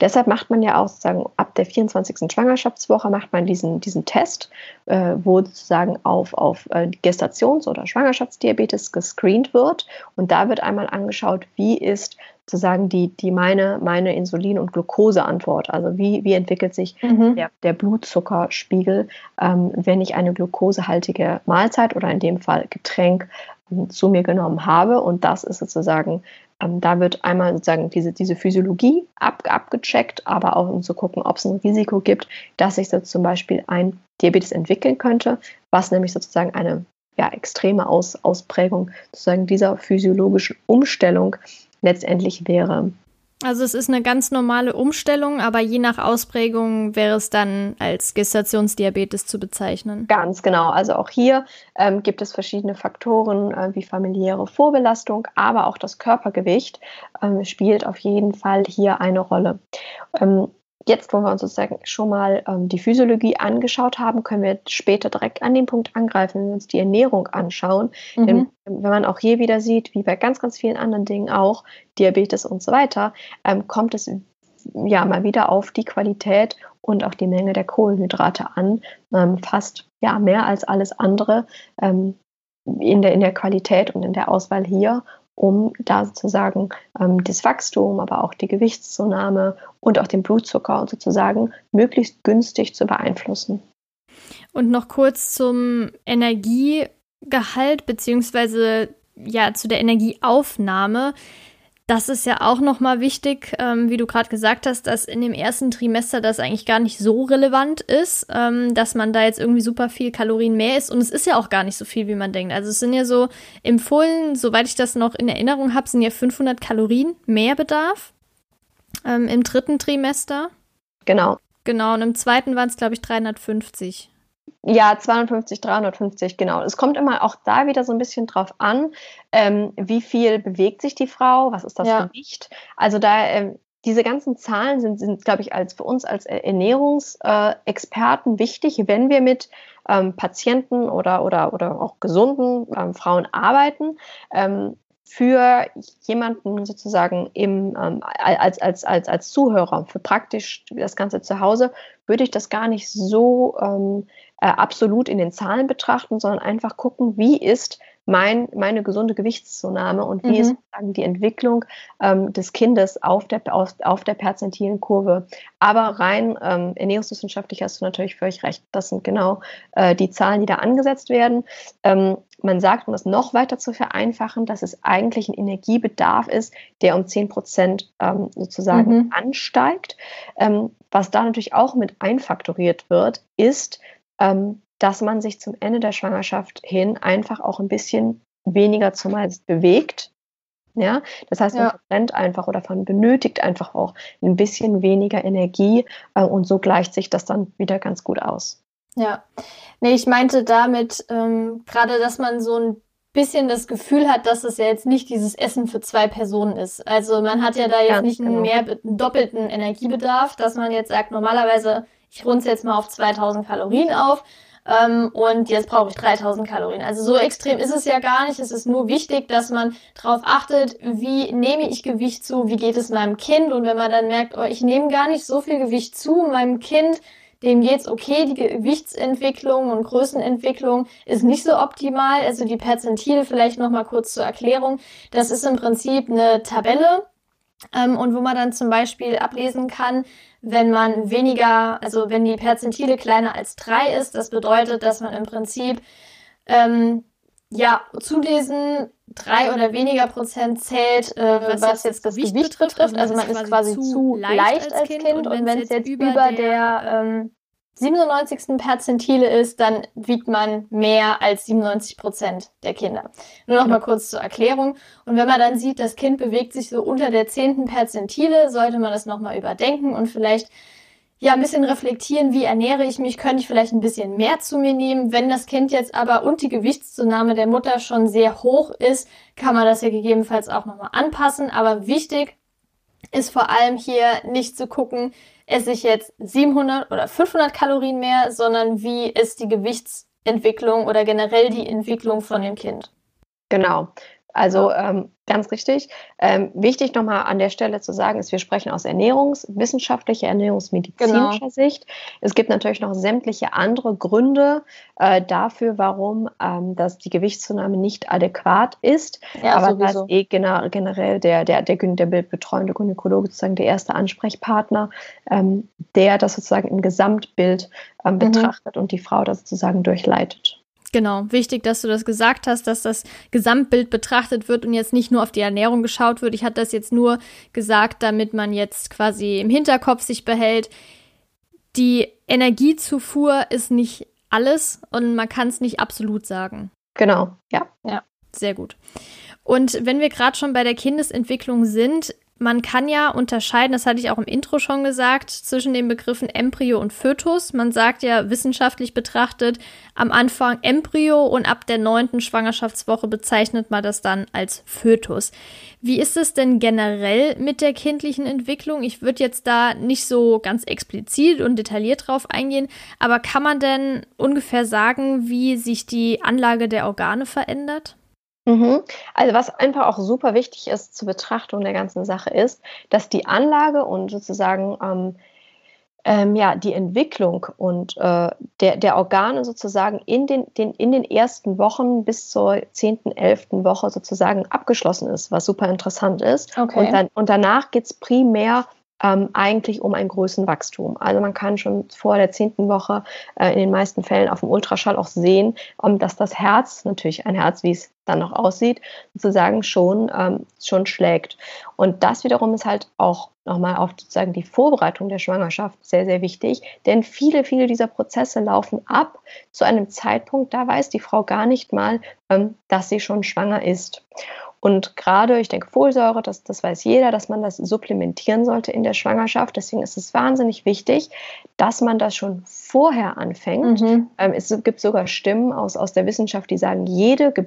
Deshalb macht man ja auch sozusagen ab der 24. Schwangerschaftswoche macht man diesen, diesen Test, äh, wo sozusagen auf, auf äh, Gestations- oder Schwangerschaftsdiabetes gescreent wird. Und da wird einmal angeschaut, wie ist sozusagen die, die meine, meine Insulin- und Glukoseantwort. Also wie, wie entwickelt sich mhm. der, der Blutzuckerspiegel, ähm, wenn ich eine glukosehaltige Mahlzeit oder in dem Fall Getränk ähm, zu mir genommen habe. Und das ist sozusagen da wird einmal sozusagen diese, diese Physiologie ab, abgecheckt, aber auch um zu gucken, ob es ein Risiko gibt, dass sich so zum Beispiel ein Diabetes entwickeln könnte, was nämlich sozusagen eine ja, extreme Aus, Ausprägung sozusagen dieser physiologischen Umstellung letztendlich wäre. Also es ist eine ganz normale Umstellung, aber je nach Ausprägung wäre es dann als Gestationsdiabetes zu bezeichnen. Ganz genau. Also auch hier ähm, gibt es verschiedene Faktoren äh, wie familiäre Vorbelastung, aber auch das Körpergewicht ähm, spielt auf jeden Fall hier eine Rolle. Ähm, Jetzt, wo wir uns sozusagen schon mal ähm, die Physiologie angeschaut haben, können wir später direkt an den Punkt angreifen, wenn wir uns die Ernährung anschauen. Mhm. Denn wenn man auch hier wieder sieht, wie bei ganz, ganz vielen anderen Dingen auch, Diabetes und so weiter, ähm, kommt es ja mal wieder auf die Qualität und auch die Menge der Kohlenhydrate an. Ähm, fast ja mehr als alles andere ähm, in, der, in der Qualität und in der Auswahl hier um da sozusagen ähm, das Wachstum, aber auch die Gewichtszunahme und auch den Blutzucker sozusagen möglichst günstig zu beeinflussen. Und noch kurz zum Energiegehalt beziehungsweise ja zu der Energieaufnahme. Das ist ja auch nochmal wichtig, ähm, wie du gerade gesagt hast, dass in dem ersten Trimester das eigentlich gar nicht so relevant ist, ähm, dass man da jetzt irgendwie super viel Kalorien mehr isst. Und es ist ja auch gar nicht so viel, wie man denkt. Also es sind ja so empfohlen, soweit ich das noch in Erinnerung habe, sind ja 500 Kalorien mehr Bedarf ähm, im dritten Trimester. Genau. Genau, und im zweiten waren es, glaube ich, 350. Ja, 250, 350, genau. Es kommt immer auch da wieder so ein bisschen drauf an, ähm, wie viel bewegt sich die Frau, was ist das ja. Gewicht. Also da, ähm, diese ganzen Zahlen sind, sind glaube ich, als für uns als Ernährungsexperten äh, wichtig, wenn wir mit ähm, Patienten oder, oder, oder auch gesunden ähm, Frauen arbeiten. Ähm, für jemanden sozusagen im, ähm, als, als, als, als Zuhörer, für praktisch das Ganze zu Hause, würde ich das gar nicht so ähm, äh, absolut in den Zahlen betrachten, sondern einfach gucken, wie ist mein, meine gesunde Gewichtszunahme und wie mhm. ist sozusagen die Entwicklung ähm, des Kindes auf der, auf, auf der perzentilen Kurve. Aber rein ähm, ernährungswissenschaftlich hast du natürlich völlig recht. Das sind genau äh, die Zahlen, die da angesetzt werden. Ähm, man sagt, um das noch weiter zu vereinfachen, dass es eigentlich ein Energiebedarf ist, der um 10 Prozent ähm, sozusagen mhm. ansteigt. Ähm, was da natürlich auch mit einfaktoriert wird, ist, ähm, dass man sich zum Ende der Schwangerschaft hin einfach auch ein bisschen weniger zumeist bewegt. Ja, das heißt, man ja. verbrennt einfach oder man benötigt einfach auch ein bisschen weniger Energie äh, und so gleicht sich das dann wieder ganz gut aus. Ja, nee, ich meinte damit ähm, gerade, dass man so ein bisschen das Gefühl hat, dass es ja jetzt nicht dieses Essen für zwei Personen ist. Also man hat ja da jetzt Ganz nicht genau. einen mehr einen doppelten Energiebedarf, dass man jetzt sagt, normalerweise ich runze jetzt mal auf 2000 Kalorien auf ähm, und jetzt brauche ich 3000 Kalorien. Also so extrem ist es ja gar nicht. Es ist nur wichtig, dass man darauf achtet, wie nehme ich Gewicht zu, wie geht es meinem Kind und wenn man dann merkt, oh, ich nehme gar nicht so viel Gewicht zu, meinem Kind dem geht's okay, die Gewichtsentwicklung und Größenentwicklung ist nicht so optimal. Also die Perzentile vielleicht nochmal kurz zur Erklärung. Das ist im Prinzip eine Tabelle, ähm, und wo man dann zum Beispiel ablesen kann, wenn man weniger, also wenn die Perzentile kleiner als drei ist, das bedeutet, dass man im Prinzip ähm, ja zu diesen drei oder weniger Prozent zählt, äh, was, was, jetzt das Gewicht, betrifft. Also, man ist quasi zu leicht als Kind, kind und wenn es jetzt über der, der ähm, 97. Perzentile ist, dann wiegt man mehr als 97 Prozent der Kinder. Nur noch mal kurz zur Erklärung. Und wenn man dann sieht, das Kind bewegt sich so unter der 10. Perzentile, sollte man das noch mal überdenken und vielleicht ja ein bisschen reflektieren, wie ernähre ich mich, könnte ich vielleicht ein bisschen mehr zu mir nehmen. Wenn das Kind jetzt aber und die Gewichtszunahme der Mutter schon sehr hoch ist, kann man das ja gegebenenfalls auch noch mal anpassen. Aber wichtig ist vor allem hier nicht zu gucken, esse ich jetzt 700 oder 500 Kalorien mehr, sondern wie ist die Gewichtsentwicklung oder generell die Entwicklung von dem Kind. Genau. Also ähm, ganz richtig. Ähm, wichtig nochmal an der Stelle zu sagen, ist, wir sprechen aus ernährungswissenschaftlicher, ernährungsmedizinischer genau. Sicht. Es gibt natürlich noch sämtliche andere Gründe äh, dafür, warum ähm, dass die Gewichtszunahme nicht adäquat ist. Ja, Aber sowieso. das eh gener generell der, der, der, der bildbetreuende Gynäkologe sozusagen der erste Ansprechpartner, ähm, der das sozusagen im Gesamtbild ähm, mhm. betrachtet und die Frau das sozusagen durchleitet. Genau, wichtig, dass du das gesagt hast, dass das Gesamtbild betrachtet wird und jetzt nicht nur auf die Ernährung geschaut wird. Ich hatte das jetzt nur gesagt, damit man jetzt quasi im Hinterkopf sich behält. Die Energiezufuhr ist nicht alles und man kann es nicht absolut sagen. Genau, ja. Ja, sehr gut. Und wenn wir gerade schon bei der Kindesentwicklung sind, Man kann ja unterscheiden, das hatte ich auch im Intro schon gesagt, zwischen den Begriffen Embryo und Fötus. Man sagt ja wissenschaftlich betrachtet am Anfang Embryo und ab der neunten Schwangerschaftswoche bezeichnet man das dann als Fötus. Wie ist es denn generell mit der kindlichen Entwicklung? Ich würde jetzt da nicht so ganz explizit und detailliert drauf eingehen, aber kann man denn ungefähr sagen, wie sich die Anlage der Organe verändert? Mhm. Also was einfach auch super wichtig ist zur Betrachtung der ganzen Sache ist, dass die Anlage und sozusagen ähm, ähm, ja, die Entwicklung und äh, der, der Organe sozusagen in den, den, in den ersten Wochen bis zur 10., 11. Woche sozusagen abgeschlossen ist, was super interessant ist. Okay. Und, dann, und danach geht es primär ähm, eigentlich um ein Größenwachstum. Also man kann schon vor der zehnten Woche äh, in den meisten Fällen auf dem Ultraschall auch sehen, um, dass das Herz, natürlich ein Herz, wie es dann noch aussieht, sozusagen schon, ähm, schon schlägt. Und das wiederum ist halt auch nochmal auf sozusagen die Vorbereitung der Schwangerschaft sehr, sehr wichtig, denn viele, viele dieser Prozesse laufen ab zu einem Zeitpunkt, da weiß die Frau gar nicht mal, ähm, dass sie schon schwanger ist. Und gerade, ich denke, Folsäure, das, das weiß jeder, dass man das supplementieren sollte in der Schwangerschaft. Deswegen ist es wahnsinnig wichtig, dass man das schon vorher anfängt. Mhm. Ähm, es gibt sogar Stimmen aus, aus der Wissenschaft, die sagen, jede ge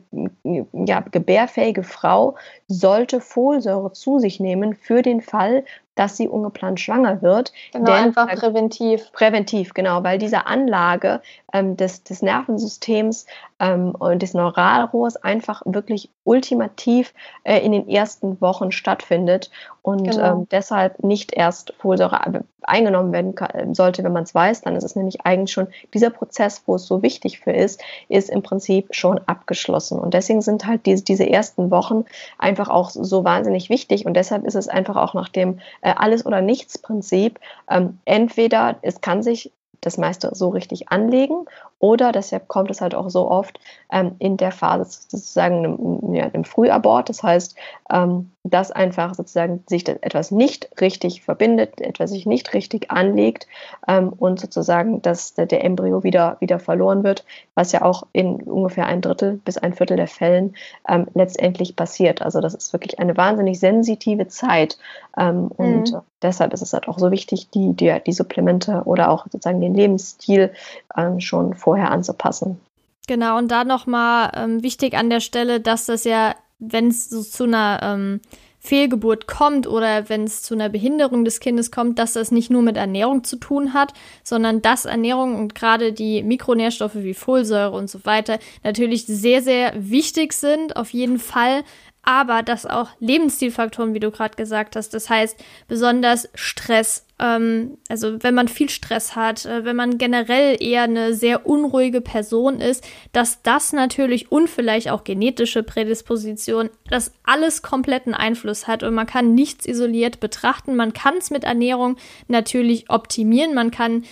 ja, gebärfähige Frau sollte Folsäure zu sich nehmen für den Fall, dass sie ungeplant schwanger wird. Genau, Denn, einfach präventiv. Präventiv, genau, weil diese Anlage ähm, des, des Nervensystems ähm, und des Neuralrohrs einfach wirklich ultimativ äh, in den ersten Wochen stattfindet und genau. ähm, deshalb nicht erst Folsäure eingenommen werden kann, sollte, wenn man es weiß. Dann ist es nämlich eigentlich schon dieser Prozess, wo es so wichtig für ist, ist im Prinzip schon abgeschlossen. Und deswegen sind halt diese, diese ersten Wochen einfach auch so wahnsinnig wichtig. Und deshalb ist es einfach auch nach dem äh, Alles- oder Nichts-Prinzip ähm, entweder es kann sich das meiste so richtig anlegen oder deshalb kommt es halt auch so oft ähm, in der Phase sozusagen im, ja, im Frühabort. Das heißt, ähm, dass einfach sozusagen sich etwas nicht richtig verbindet, etwas sich nicht richtig anlegt ähm, und sozusagen, dass der, der, Embryo wieder, wieder verloren wird, was ja auch in ungefähr ein Drittel bis ein Viertel der Fällen ähm, letztendlich passiert. Also das ist wirklich eine wahnsinnig sensitive Zeit ähm, und mhm. deshalb ist es halt auch so wichtig, die, die, die Supplemente oder auch sozusagen den Lebensstil ähm, schon vor vorher anzupassen. Genau, und da nochmal ähm, wichtig an der Stelle, dass das ja, wenn es so zu einer ähm, Fehlgeburt kommt oder wenn es zu einer Behinderung des Kindes kommt, dass das nicht nur mit Ernährung zu tun hat, sondern dass Ernährung und gerade die Mikronährstoffe wie Folsäure und so weiter natürlich sehr, sehr wichtig sind, auf jeden Fall aber dass auch Lebensstilfaktoren, wie du gerade gesagt hast, das heißt besonders Stress, ähm, also wenn man viel Stress hat, äh, wenn man generell eher eine sehr unruhige Person ist, dass das natürlich und vielleicht auch genetische Prädisposition, dass alles kompletten Einfluss hat und man kann nichts isoliert betrachten. Man kann es mit Ernährung natürlich optimieren, man kann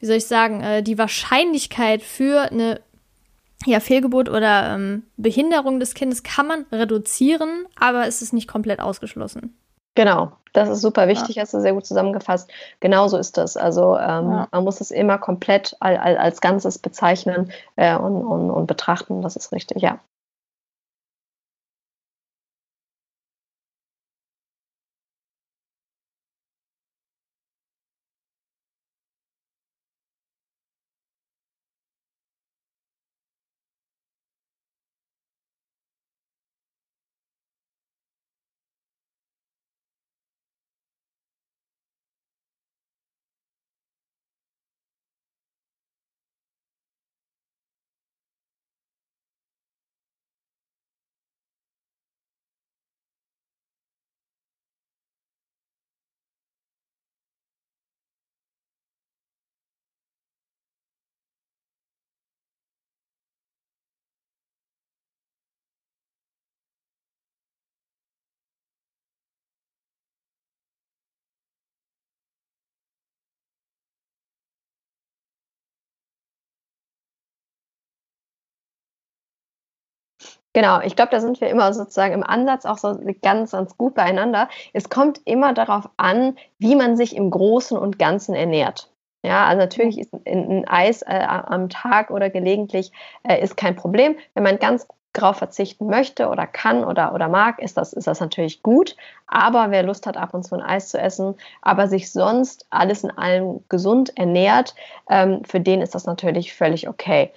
wie soll ich sagen, äh, die Wahrscheinlichkeit für eine ja, Fehlgeburt oder ähm, Behinderung des Kindes kann man reduzieren, aber es ist nicht komplett ausgeschlossen. Genau, das ist super wichtig, ja. hast du sehr gut zusammengefasst. Genauso ist das. Also ähm, ja. man muss es immer komplett als, als Ganzes bezeichnen äh, und, und, und betrachten. Das ist richtig, ja. Genau, ich glaube, da sind wir immer sozusagen im Ansatz auch so ganz, ganz gut beieinander. Es kommt immer darauf an, wie man sich im Großen und Ganzen ernährt. Ja, also natürlich ist ein, Eis äh, am Tag oder gelegentlich äh, ist kein Problem. Wenn man ganz darauf verzichten möchte oder kann oder, oder mag, ist das, ist das natürlich gut. Aber wer Lust hat, ab und zu ein Eis zu essen, aber sich sonst alles in allem gesund ernährt, ähm, für den ist das natürlich völlig okay.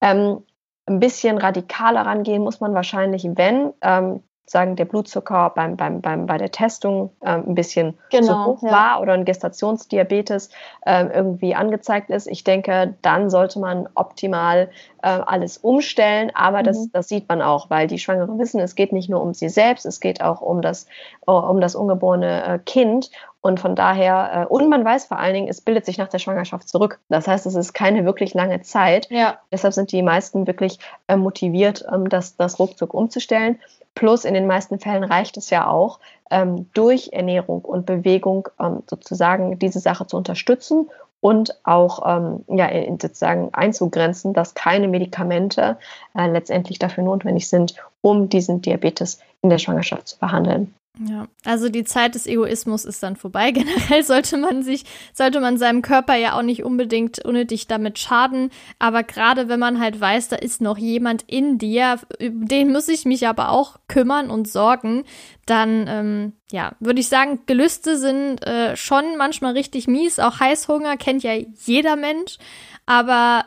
Ähm, ein bisschen radikaler rangehen muss man wahrscheinlich, wenn ähm, sagen, der Blutzucker beim, beim, beim, bei der Testung äh, ein bisschen genau, zu hoch ja. war oder ein Gestationsdiabetes äh, irgendwie angezeigt ist. Ich denke, dann sollte man optimal äh, alles umstellen, aber mhm. das, das sieht man auch, weil die Schwangeren wissen, es geht nicht nur um sie selbst, es geht auch um das, um das ungeborene äh, Kind und von daher, äh, und man weiß vor allen Dingen, es bildet sich nach der Schwangerschaft zurück. Das heißt, es ist keine wirklich lange Zeit. Ja. Deshalb sind die meisten wirklich äh, motiviert, ähm, das, das ruckzuck umzustellen. Plus in den meisten Fällen reicht es ja auch, ähm, durch Ernährung und Bewegung ähm, sozusagen diese Sache zu unterstützen und auch ähm, ja, sozusagen einzugrenzen, dass keine Medikamente äh, letztendlich dafür notwendig sind, um diesen Diabetes in der Schwangerschaft zu behandeln. Ja, also die Zeit des Egoismus ist dann vorbei. Generell sollte man sich, sollte man seinem Körper ja auch nicht unbedingt unnötig damit schaden. Aber gerade wenn man halt weiß, da ist noch jemand in dir, den muss ich mich aber auch kümmern und sorgen, dann, ähm, ja, würde ich sagen, Gelüste sind äh, schon manchmal richtig mies. Auch Heißhunger kennt ja jeder Mensch. Aber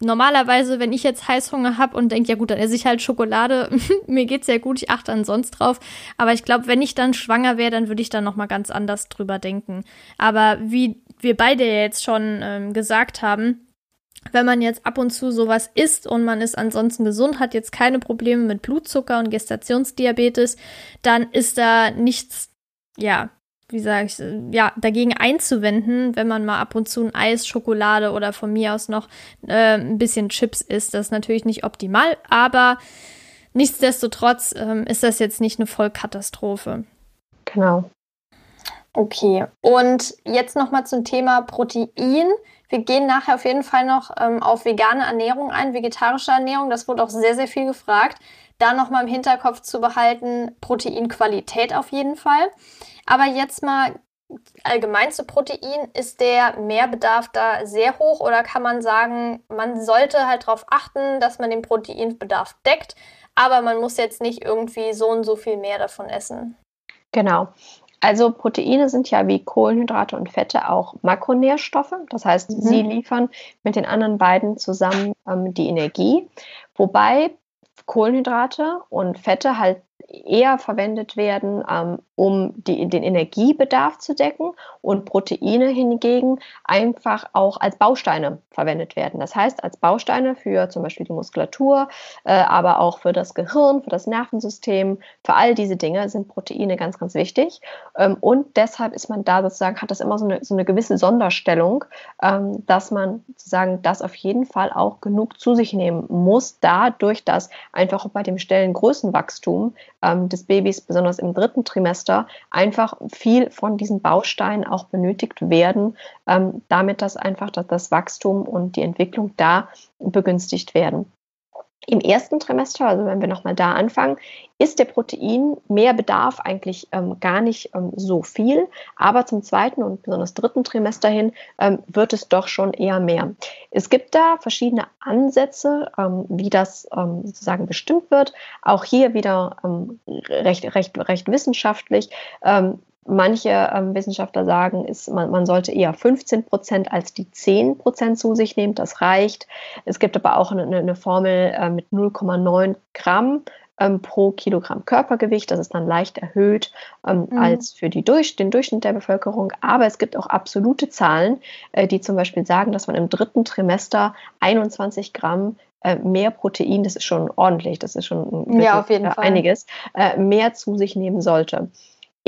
normalerweise, wenn ich jetzt Heißhunger habe und denke, ja gut, dann esse ich halt Schokolade, mir geht's ja gut, ich achte ansonsten drauf. Aber ich glaube, wenn ich dann schwanger wäre, dann würde ich dann nochmal ganz anders drüber denken. Aber wie wir beide jetzt schon ähm, gesagt haben, wenn man jetzt ab und zu sowas isst und man ist ansonsten gesund, hat jetzt keine Probleme mit Blutzucker und Gestationsdiabetes, dann ist da nichts, ja, wie sage ich, ja, dagegen einzuwenden, wenn man mal ab und zu ein Eis, Schokolade oder von mir aus noch äh, ein bisschen Chips isst. Das ist natürlich nicht optimal, aber nichtsdestotrotz ähm, ist das jetzt nicht eine Vollkatastrophe. Genau. Okay, und jetzt nochmal zum Thema Protein. Wir gehen nachher auf jeden Fall noch ähm, auf vegane Ernährung ein, vegetarische Ernährung. Das wurde auch sehr, sehr viel gefragt. Da nochmal im Hinterkopf zu behalten, Proteinqualität auf jeden Fall. Aber jetzt mal allgemein zu Protein, ist der Mehrbedarf da sehr hoch oder kann man sagen, man sollte halt darauf achten, dass man den Proteinbedarf deckt, aber man muss jetzt nicht irgendwie so und so viel mehr davon essen? Genau. Also Proteine sind ja wie Kohlenhydrate und Fette auch Makronährstoffe. Das heißt, mhm. sie liefern mit den anderen beiden zusammen ähm, die Energie. Wobei Kohlenhydrate und Fette halt eher verwendet werden, ähm, um die, den Energiebedarf zu decken und Proteine hingegen einfach auch als Bausteine verwendet werden. Das heißt, als Bausteine für zum Beispiel die Muskulatur, äh, aber auch für das Gehirn, für das Nervensystem, für all diese Dinge sind Proteine ganz, ganz wichtig. Ähm, und deshalb ist man da sozusagen, hat das immer so eine, so eine gewisse Sonderstellung, ähm, dass man sozusagen das auf jeden Fall auch genug zu sich nehmen muss, dadurch, dass einfach bei dem stillen Größenwachstum ähm, des Babys, besonders im dritten Trimester, einfach viel von diesen Bausteinen auch benötigt werden, ähm, damit das einfach das, das Wachstum und die Entwicklung da begünstigt werden. Im ersten Trimester, also wenn wir nochmal da anfangen, ist der Proteinmehrbedarf eigentlich ähm, gar nicht ähm, so viel, aber zum zweiten und besonders dritten Trimester hin ähm, wird es doch schon eher mehr. Es gibt da verschiedene Ansätze, ähm, wie das ähm, sozusagen bestimmt wird. Auch hier wieder ähm, recht, recht, recht wissenschaftlich. Manche ähm, Wissenschaftler sagen, ist, man, man, sollte eher 15 Prozent als die 10 Prozent zu sich nehmen. Das reicht. Es gibt aber auch eine, eine Formel äh, mit 0,9 Gramm ähm, pro Kilogramm Körpergewicht. Das ist dann leicht erhöht ähm, mhm. als für durch, den Durchschnitt der Bevölkerung. Aber es gibt auch absolute Zahlen, äh, die zum Beispiel sagen, dass man im dritten Trimester 21 Gramm äh, mehr Protein, das ist schon ordentlich, das ist schon ja, auf jeden äh, einiges, äh, mehr zu sich nehmen sollte.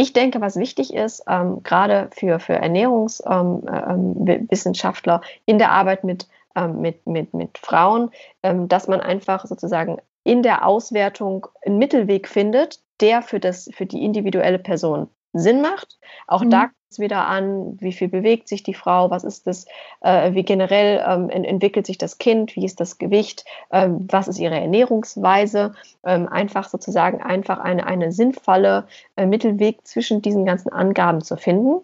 Ich denke, was wichtig ist, ähm, gerade für, für Ernährungswissenschaftler ähm, ähm, in der Arbeit mit, ähm, mit, mit, mit Frauen, dass man einfach sozusagen in der Auswertung einen Mittelweg findet, der für, das, für die individuelle Person Sinn macht. Auch mhm. da wieder an, wie viel bewegt sich die Frau, was ist das, äh, wie generell ähm, entwickelt sich das Kind, wie ist das Gewicht, ähm, was ist ihre Ernährungsweise. Ähm, einfach sozusagen einfach eine, eine sinnvolle äh, Mittelweg zwischen diesen ganzen Angaben zu finden.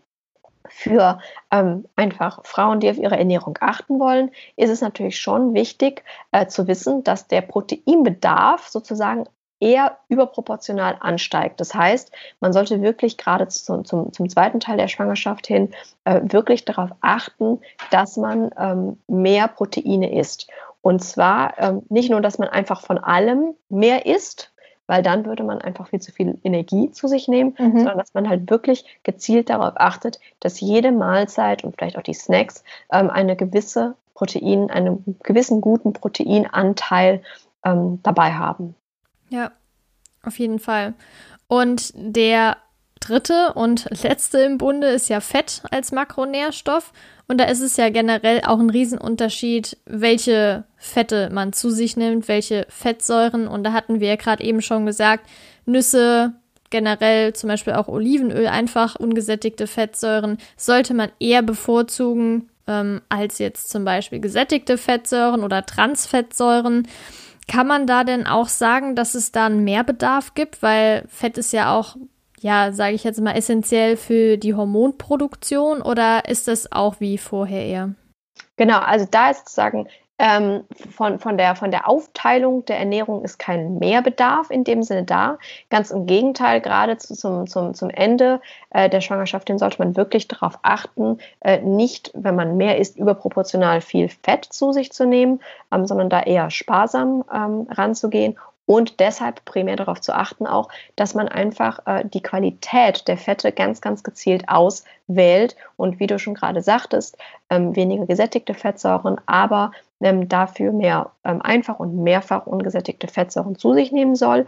für ähm, einfach Frauen, die auf ihre Ernährung achten wollen, ist es natürlich schon wichtig äh, zu wissen, dass der Proteinbedarf sozusagen eher überproportional ansteigt. Das heißt, man sollte wirklich gerade zum, zum, zum zweiten Teil der Schwangerschaft hin äh, wirklich darauf achten, dass man ähm, mehr Proteine isst. Und zwar ähm, nicht nur, dass man einfach von allem mehr isst, weil dann würde man einfach viel zu viel Energie zu sich nehmen, mhm. sondern dass man halt wirklich gezielt darauf achtet, dass jede Mahlzeit und vielleicht auch die Snacks ähm, eine gewisse Protein, einen gewissen guten Proteinanteil ähm, dabei haben. Ja, auf jeden Fall. Und der dritte und letzte im Bunde ist ja Fett als Makronährstoff. Und da ist es ja generell auch ein Riesenunterschied, welche Fette man zu sich nimmt, welche Fettsäuren. Und da hatten wir ja gerade eben schon gesagt, Nüsse, generell zum Beispiel auch Olivenöl, einfach ungesättigte Fettsäuren, sollte man eher bevorzugen ähm, als jetzt zum Beispiel gesättigte Fettsäuren oder Transfettsäuren. Kann man da denn auch sagen, dass es da einen Mehrbedarf gibt? Weil Fett ist ja auch ja, sage ich jetzt mal, essentiell für die Hormonproduktion oder ist das auch wie vorher eher? Genau, also da ist sozusagen ähm, von, von, der, von der Aufteilung der Ernährung ist kein Mehrbedarf in dem Sinne da. Ganz im Gegenteil, gerade zu, zum, zum, zum Ende äh, der Schwangerschaft, den sollte man wirklich darauf achten, äh, nicht, wenn man mehr isst, überproportional viel Fett zu sich zu nehmen, ähm, sondern da eher sparsam ähm, ranzugehen und deshalb primär darauf zu achten auch, dass man einfach äh, die Qualität der Fette ganz, ganz gezielt auswählt und wie du schon gerade sagtest, ähm, weniger gesättigte Fettsäuren, aber dafür mehr ähm, einfach und mehrfach ungesättigte Fettsäuren zu sich nehmen soll.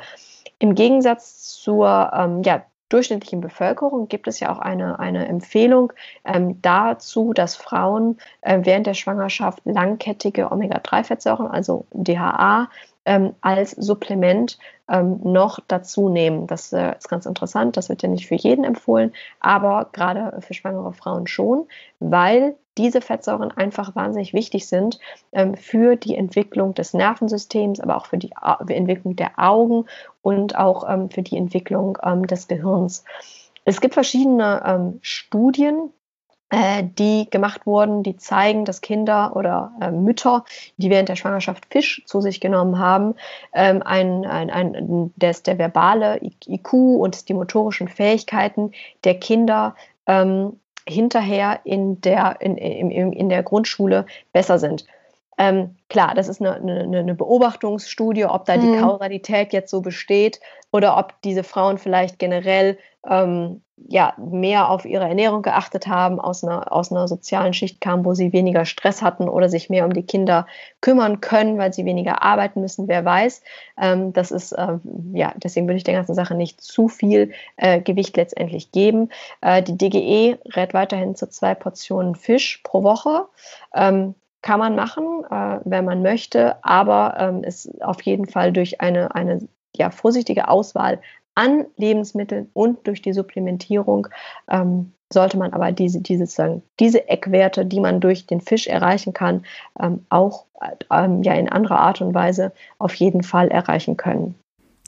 Im Gegensatz zur ähm, ja, durchschnittlichen Bevölkerung gibt es ja auch eine, eine Empfehlung ähm, dazu, dass Frauen äh, während der Schwangerschaft langkettige Omega-3-Fettsäuren, also DHA, ähm, als Supplement ähm, noch dazu nehmen. Das äh, ist ganz interessant. Das wird ja nicht für jeden empfohlen, aber gerade für schwangere Frauen schon, weil diese Fettsäuren einfach wahnsinnig wichtig sind ähm, für die Entwicklung des Nervensystems, aber auch für die A Entwicklung der Augen und auch ähm, für die Entwicklung ähm, des Gehirns. Es gibt verschiedene ähm, Studien, äh, die gemacht wurden, die zeigen, dass Kinder oder äh, Mütter, die während der Schwangerschaft Fisch zu sich genommen haben, ähm, ein, ein, ein, das, der verbale IQ und die motorischen Fähigkeiten der Kinder ähm, hinterher in der, in, in, in der Grundschule besser sind. Ähm, klar, das ist eine, eine, eine, Beobachtungsstudie, ob da die mhm. Kausalität jetzt so besteht oder ob diese Frauen vielleicht generell ähm, ja, mehr auf ihre Ernährung geachtet haben, aus einer, aus einer sozialen Schicht kamen, wo sie weniger Stress hatten oder sich mehr um die Kinder kümmern können, weil sie weniger arbeiten müssen, wer weiß. Ähm, das ist, äh, ja, deswegen würde ich der ganzen Sache nicht zu viel äh, Gewicht letztendlich geben. Äh, die DGE rät weiterhin zu zwei Portionen Fisch pro Woche. Ähm, kann man machen, äh, wenn man möchte, aber ähm, ist auf jeden Fall durch eine, eine ja, vorsichtige Auswahl an Lebensmitteln und durch die Supplementierung ähm, sollte man aber diese, diese, diese Eckwerte, die man durch den Fisch erreichen kann, ähm, auch ähm, ja in anderer Art und Weise auf jeden Fall erreichen können.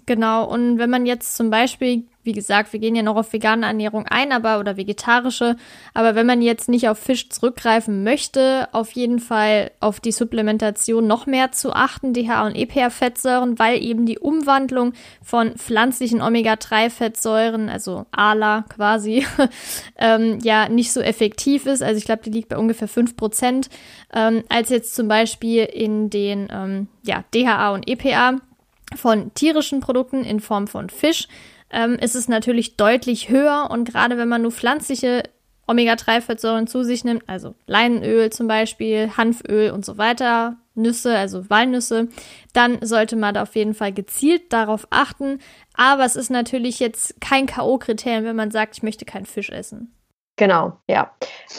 Genau, und wenn man jetzt zum Beispiel wie gesagt, wir gehen ja noch auf vegane Ernährung ein, aber oder vegetarische. Aber wenn man jetzt nicht auf Fisch zurückgreifen möchte, auf jeden Fall auf die Supplementation noch mehr zu achten, DHA und EPA-Fettsäuren, weil eben die Umwandlung von pflanzlichen Omega-3-Fettsäuren, also ALA quasi, ähm, ja nicht so effektiv ist. Also ich glaube, die liegt bei ungefähr 5 Prozent, ähm, als jetzt zum Beispiel in den ähm, ja, DHA und EPA von tierischen Produkten in Form von Fisch ähm, ist es natürlich deutlich höher. Und gerade wenn man nur pflanzliche Omega-3-Fettsäuren zu sich nimmt, also Leinenöl zum Beispiel, Hanföl und so weiter, Nüsse, also Walnüsse, dann sollte man da auf jeden Fall gezielt darauf achten. Aber es ist natürlich jetzt kein K.O.-Kriterium, wenn man sagt, ich möchte keinen Fisch essen. Genau, ja,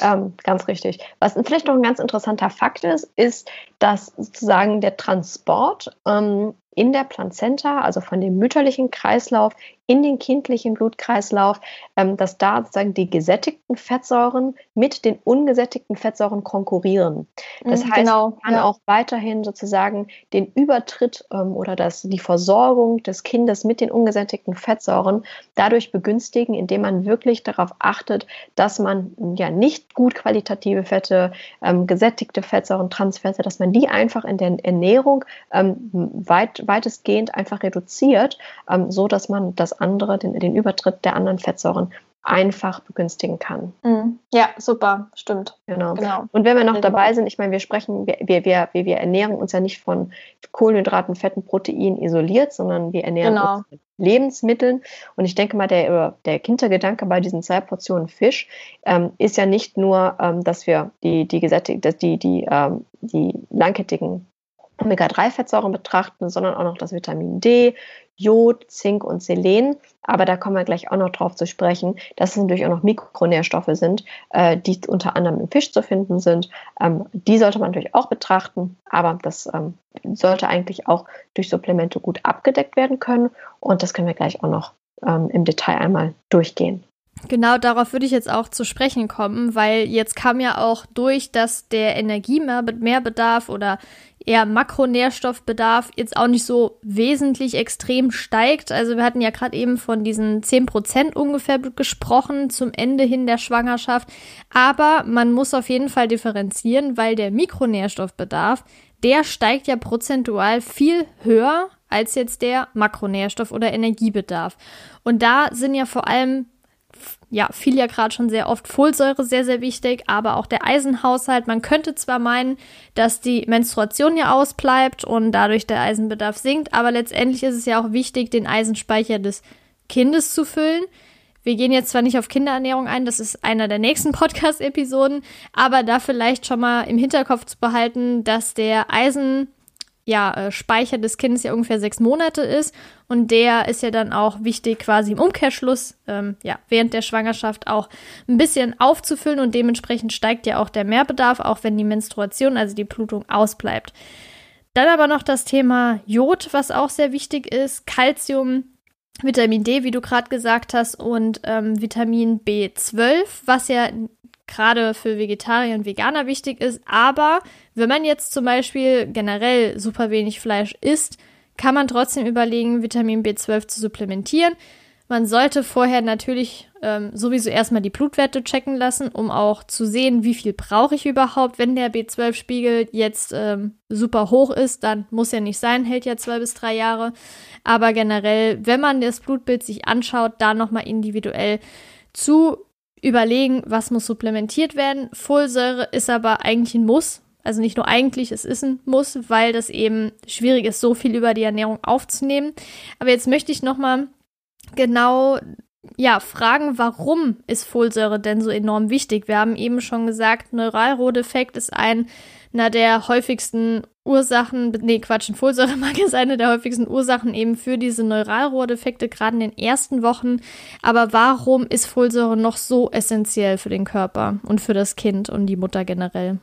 ähm, ganz richtig. Was vielleicht noch ein ganz interessanter Fakt ist, ist, dass sozusagen der Transport ähm, in der Plazenta, also von dem mütterlichen Kreislauf in den kindlichen Blutkreislauf, ähm, dass da sozusagen die gesättigten Fettsäuren mit den ungesättigten Fettsäuren konkurrieren. Das mhm, heißt, genau, man kann ja. auch weiterhin sozusagen den Übertritt ähm, oder das, die Versorgung des Kindes mit den ungesättigten Fettsäuren dadurch begünstigen, indem man wirklich darauf achtet, dass man ja nicht gut qualitative Fette, ähm, gesättigte Fettsäuren, Transfette, dass man die einfach in der Ernährung ähm, weit, weitestgehend einfach reduziert, ähm, so dass man das andere, den, den Übertritt der anderen Fettsäuren einfach begünstigen kann. Mhm. Ja, super, stimmt. Genau. genau. Und wenn wir noch dabei sind, ich meine, wir sprechen, wir, wir, wir, wir ernähren uns ja nicht von Kohlenhydraten, Fetten, Proteinen isoliert, sondern wir ernähren genau. uns mit Lebensmitteln. Und ich denke mal, der, der Hintergedanke bei diesen zwei Portionen Fisch ähm, ist ja nicht nur, ähm, dass wir die, die, die, die, die, ähm, die langkettigen Omega-3-Fettsäuren betrachten, sondern auch noch das Vitamin D, Jod, Zink und Selen. Aber da kommen wir gleich auch noch drauf zu sprechen, dass es natürlich auch noch Mikronährstoffe sind, äh, die unter anderem im Fisch zu finden sind. Ähm, die sollte man natürlich auch betrachten, aber das ähm, sollte eigentlich auch durch Supplemente gut abgedeckt werden können. Und das können wir gleich auch noch ähm, im Detail einmal durchgehen. Genau darauf würde ich jetzt auch zu sprechen kommen, weil jetzt kam ja auch durch, dass der Energiemehrbedarf oder eher Makronährstoffbedarf jetzt auch nicht so wesentlich extrem steigt. Also wir hatten ja gerade eben von diesen 10 Prozent ungefähr gesprochen zum Ende hin der Schwangerschaft. Aber man muss auf jeden Fall differenzieren, weil der Mikronährstoffbedarf, der steigt ja prozentual viel höher als jetzt der Makronährstoff- oder Energiebedarf. Und da sind ja vor allem ja, fiel ja gerade schon sehr oft Folsäure sehr, sehr wichtig, aber auch der Eisenhaushalt. Man könnte zwar meinen, dass die Menstruation ja ausbleibt und dadurch der Eisenbedarf sinkt, aber letztendlich ist es ja auch wichtig, den Eisenspeicher des Kindes zu füllen. Wir gehen jetzt zwar nicht auf Kinderernährung ein, das ist einer der nächsten Podcast-Episoden, aber da vielleicht schon mal im Hinterkopf zu behalten, dass der Eisen ja, äh, Speicher des Kindes ja ungefähr sechs Monate ist. Und der ist ja dann auch wichtig, quasi im Umkehrschluss, ähm, ja, während der Schwangerschaft auch ein bisschen aufzufüllen und dementsprechend steigt ja auch der Mehrbedarf, auch wenn die Menstruation, also die Blutung, ausbleibt. Dann aber noch das Thema Jod, was auch sehr wichtig ist, Calcium, Vitamin D, wie du gerade gesagt hast, und ähm, Vitamin B12, was ja gerade für Vegetarier und Veganer wichtig ist. Aber wenn man jetzt zum Beispiel generell super wenig Fleisch isst, kann man trotzdem überlegen, Vitamin B12 zu supplementieren. Man sollte vorher natürlich ähm, sowieso erstmal die Blutwerte checken lassen, um auch zu sehen, wie viel brauche ich überhaupt. Wenn der B12-Spiegel jetzt ähm, super hoch ist, dann muss ja nicht sein, hält ja zwei bis drei Jahre. Aber generell, wenn man das Blutbild sich anschaut, da nochmal individuell zu überlegen, was muss supplementiert werden. Folsäure ist aber eigentlich ein Muss. Also nicht nur eigentlich, es ist ein Muss, weil das eben schwierig ist, so viel über die Ernährung aufzunehmen. Aber jetzt möchte ich nochmal genau ja, fragen, warum ist Folsäure denn so enorm wichtig? Wir haben eben schon gesagt, Neuralrohdefekt ist einer der häufigsten Ursachen, nee, Quatsch, ein Folsäuremangel ist eine der häufigsten Ursachen eben für diese Neuralrohrdefekte, gerade in den ersten Wochen. Aber warum ist Folsäure noch so essentiell für den Körper und für das Kind und die Mutter generell?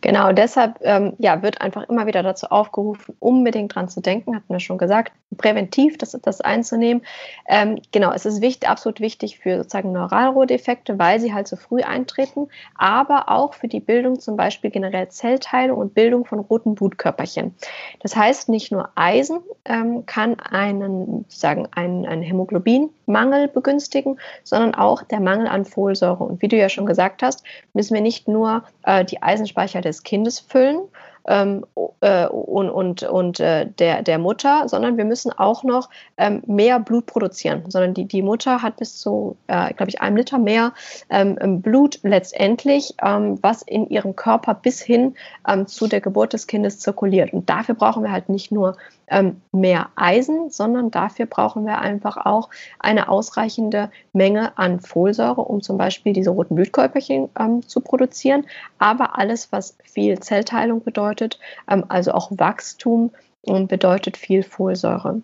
Genau, deshalb ähm, ja, wird einfach immer wieder dazu aufgerufen, unbedingt dran zu denken, hatten wir schon gesagt, präventiv das, das einzunehmen. Ähm, genau, es ist wichtig, absolut wichtig für sozusagen Neuralrohdefekte, weil sie halt so früh eintreten, aber auch für die Bildung zum Beispiel generell Zellteilung und Bildung von roten Blutkörperchen. Das heißt, nicht nur Eisen ähm, kann einen, sagen, einen, einen Hämoglobinmangel begünstigen, sondern auch der Mangel an Folsäure. Und wie du ja schon gesagt hast, müssen wir nicht nur äh, die Eisen Speicher des Kindes füllen ähm, äh, und, und, und äh, der, der Mutter, sondern wir müssen auch noch ähm, mehr Blut produzieren. Sondern die, die Mutter hat bis zu, äh, glaube ich, einem Liter mehr ähm, Blut letztendlich, ähm, was in ihrem Körper bis hin ähm, zu der Geburt des Kindes zirkuliert. Und dafür brauchen wir halt nicht nur ähm, mehr Eisen, sondern dafür brauchen wir einfach auch eine ausreichende Menge an Folsäure, um zum Beispiel diese roten Blutkörperchen ähm, zu produzieren. Aber alles, was viel Zellteilung bedeutet, ähm, also auch Wachstum, bedeutet viel Folsäure.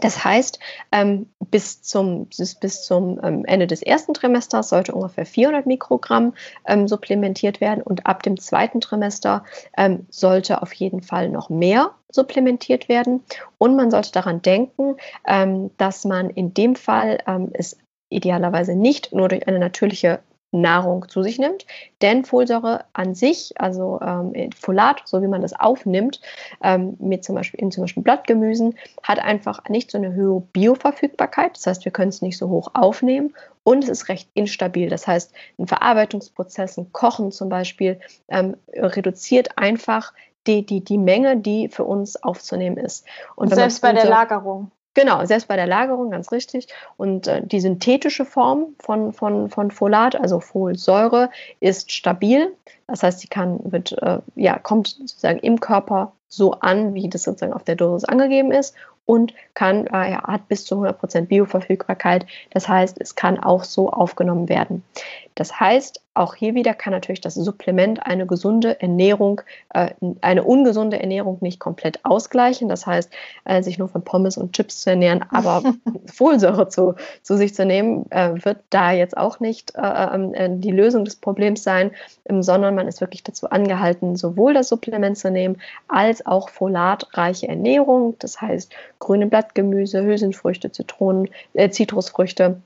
Das heißt, ähm, bis zum, bis zum ähm, Ende des ersten Trimesters sollte ungefähr 400 Mikrogramm ähm, supplementiert werden und ab dem zweiten Trimester ähm, sollte auf jeden Fall noch mehr supplementiert werden. Und man sollte daran denken, ähm, dass man in dem Fall ähm, es idealerweise nicht nur durch eine natürliche Nahrung zu sich nimmt. Denn Folsäure an sich, also ähm, Folat, so wie man das aufnimmt, ähm, mit zum Beispiel in zum Beispiel Blattgemüsen, hat einfach nicht so eine hohe Bioverfügbarkeit. Das heißt, wir können es nicht so hoch aufnehmen und es ist recht instabil. Das heißt, ein Verarbeitungsprozess, ein Kochen zum Beispiel, ähm, reduziert einfach die, die, die Menge, die für uns aufzunehmen ist. Und selbst bei der Lagerung. Genau, selbst bei der Lagerung, ganz richtig. Und äh, die synthetische Form von, von, von Folat, also Folsäure, ist stabil. Das heißt, sie kann, wird, äh, ja, kommt sozusagen im Körper so an, wie das sozusagen auf der Dosis angegeben ist und kann, äh, ja, hat bis zu 100% Bioverfügbarkeit. Das heißt, es kann auch so aufgenommen werden. Das heißt, auch hier wieder kann natürlich das Supplement eine gesunde Ernährung, äh, eine ungesunde Ernährung nicht komplett ausgleichen. Das heißt, äh, sich nur von Pommes und Chips zu ernähren, aber Folsäure zu, zu sich zu nehmen, äh, wird da jetzt auch nicht äh, ähm, äh, die Lösung des Problems sein, sondern man ist wirklich dazu angehalten, sowohl das Supplement zu nehmen, als auch folatreiche Ernährung. Das heißt, grüne Blattgemüse, Hülsenfrüchte, Zitronen, äh, Zitrusfrüchte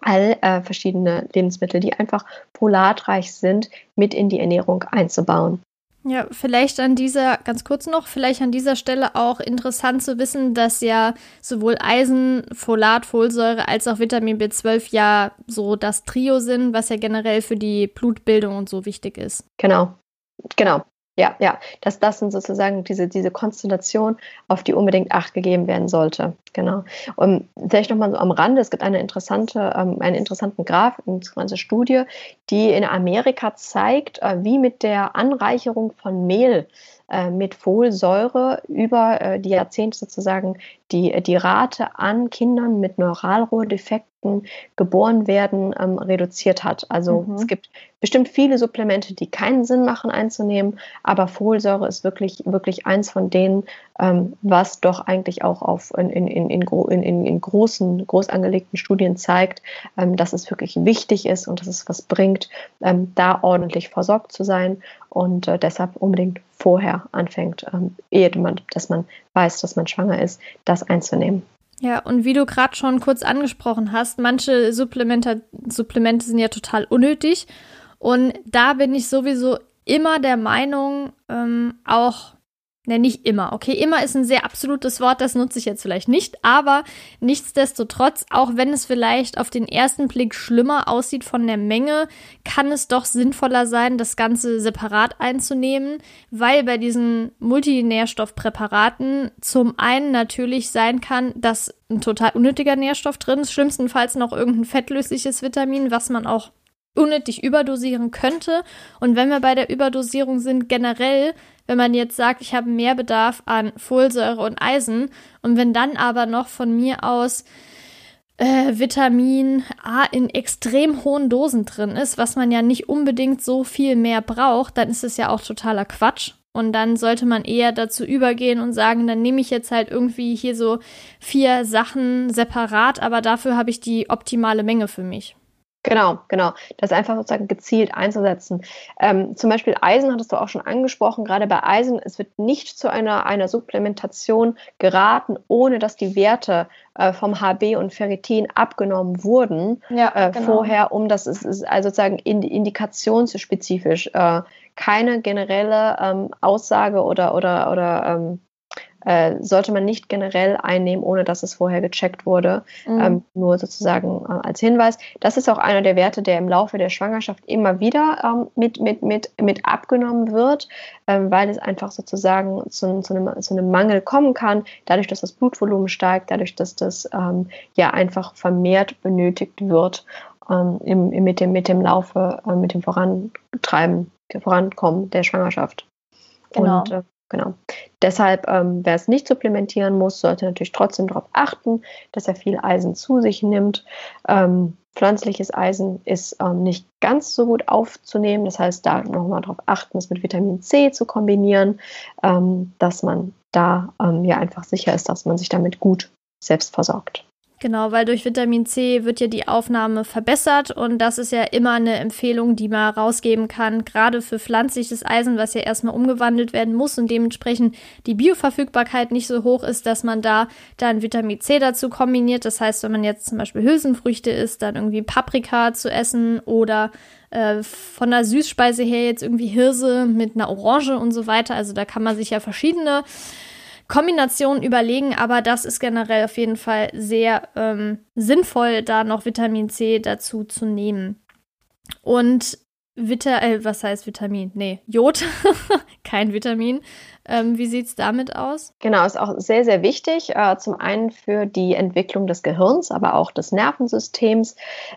all äh, verschiedene Lebensmittel, die einfach polatreich sind, mit in die Ernährung einzubauen. Ja, vielleicht an dieser, ganz kurz noch, vielleicht an dieser Stelle auch interessant zu wissen, dass ja sowohl Eisen, Folat, Folsäure als auch Vitamin B12 ja so das Trio sind, was ja generell für die Blutbildung und so wichtig ist. Genau, genau. Ja, ja, dass das sind sozusagen diese, diese Konstellation, auf die unbedingt Acht gegeben werden sollte. Genau. Und vielleicht nochmal so am Rande, es gibt eine interessante, ähm, einen interessanten Graph, eine ganze Studie, die in Amerika zeigt, äh, wie mit der Anreicherung von Mehl äh, mit Folsäure über äh, die Jahrzehnte sozusagen die, die Rate an Kindern mit Neuralrohrdefekten geboren werden ähm, reduziert hat. Also mhm. es gibt bestimmt viele Supplemente, die keinen Sinn machen einzunehmen, aber Folsäure ist wirklich, wirklich eins von denen, ähm, was doch eigentlich auch auf in, in, in, in, in großen, groß angelegten Studien zeigt, ähm, dass es wirklich wichtig ist und dass es was bringt, ähm, da ordentlich versorgt zu sein und äh, deshalb unbedingt vorher anfängt, ähm, ehe man, dass man weiß, dass man schwanger ist, das einzunehmen. Ja, und wie du gerade schon kurz angesprochen hast, manche Supplemente, Supplemente sind ja total unnötig. Und da bin ich sowieso immer der Meinung, ähm, auch Ne, nicht immer. Okay, immer ist ein sehr absolutes Wort, das nutze ich jetzt vielleicht nicht, aber nichtsdestotrotz, auch wenn es vielleicht auf den ersten Blick schlimmer aussieht von der Menge, kann es doch sinnvoller sein, das Ganze separat einzunehmen, weil bei diesen Multinährstoffpräparaten zum einen natürlich sein kann, dass ein total unnötiger Nährstoff drin ist, schlimmstenfalls noch irgendein fettlösliches Vitamin, was man auch unnötig überdosieren könnte. Und wenn wir bei der Überdosierung sind, generell, wenn man jetzt sagt, ich habe mehr Bedarf an Folsäure und Eisen und wenn dann aber noch von mir aus äh, Vitamin A in extrem hohen Dosen drin ist, was man ja nicht unbedingt so viel mehr braucht, dann ist es ja auch totaler Quatsch. Und dann sollte man eher dazu übergehen und sagen, dann nehme ich jetzt halt irgendwie hier so vier Sachen separat, aber dafür habe ich die optimale Menge für mich. Genau, genau. Das einfach sozusagen gezielt einzusetzen. Ähm, zum Beispiel Eisen hattest du auch schon angesprochen. Gerade bei Eisen, es wird nicht zu einer, einer Supplementation geraten, ohne dass die Werte äh, vom HB und Ferritin abgenommen wurden ja, äh, genau. vorher, um das ist, ist also sozusagen indikationsspezifisch. Äh, keine generelle ähm, Aussage oder, oder, oder ähm, äh, sollte man nicht generell einnehmen, ohne dass es vorher gecheckt wurde. Mhm. Ähm, nur sozusagen äh, als Hinweis. Das ist auch einer der Werte, der im Laufe der Schwangerschaft immer wieder ähm, mit, mit, mit, mit abgenommen wird, ähm, weil es einfach sozusagen zu, zu, einem, zu einem Mangel kommen kann, dadurch, dass das Blutvolumen steigt, dadurch, dass das ähm, ja einfach vermehrt benötigt wird ähm, im, im, mit, dem, mit dem Laufe, äh, mit dem Vorantreiben, Vorankommen der Schwangerschaft. Genau. Und, äh, Genau. Deshalb, ähm, wer es nicht supplementieren muss, sollte natürlich trotzdem darauf achten, dass er viel Eisen zu sich nimmt. Ähm, pflanzliches Eisen ist ähm, nicht ganz so gut aufzunehmen. Das heißt, da nochmal darauf achten, es mit Vitamin C zu kombinieren, ähm, dass man da ähm, ja einfach sicher ist, dass man sich damit gut selbst versorgt. Genau, weil durch Vitamin C wird ja die Aufnahme verbessert und das ist ja immer eine Empfehlung, die man rausgeben kann, gerade für pflanzliches Eisen, was ja erstmal umgewandelt werden muss und dementsprechend die Bioverfügbarkeit nicht so hoch ist, dass man da dann Vitamin C dazu kombiniert. Das heißt, wenn man jetzt zum Beispiel Hülsenfrüchte isst, dann irgendwie Paprika zu essen oder äh, von der Süßspeise her jetzt irgendwie Hirse mit einer Orange und so weiter. Also da kann man sich ja verschiedene Kombinationen überlegen, aber das ist generell auf jeden Fall sehr ähm, sinnvoll, da noch Vitamin C dazu zu nehmen. Und Vita, äh, was heißt Vitamin? Nee, Jod, kein Vitamin. Ähm, wie sieht es damit aus? Genau, ist auch sehr, sehr wichtig. Äh, zum einen für die Entwicklung des Gehirns, aber auch des Nervensystems.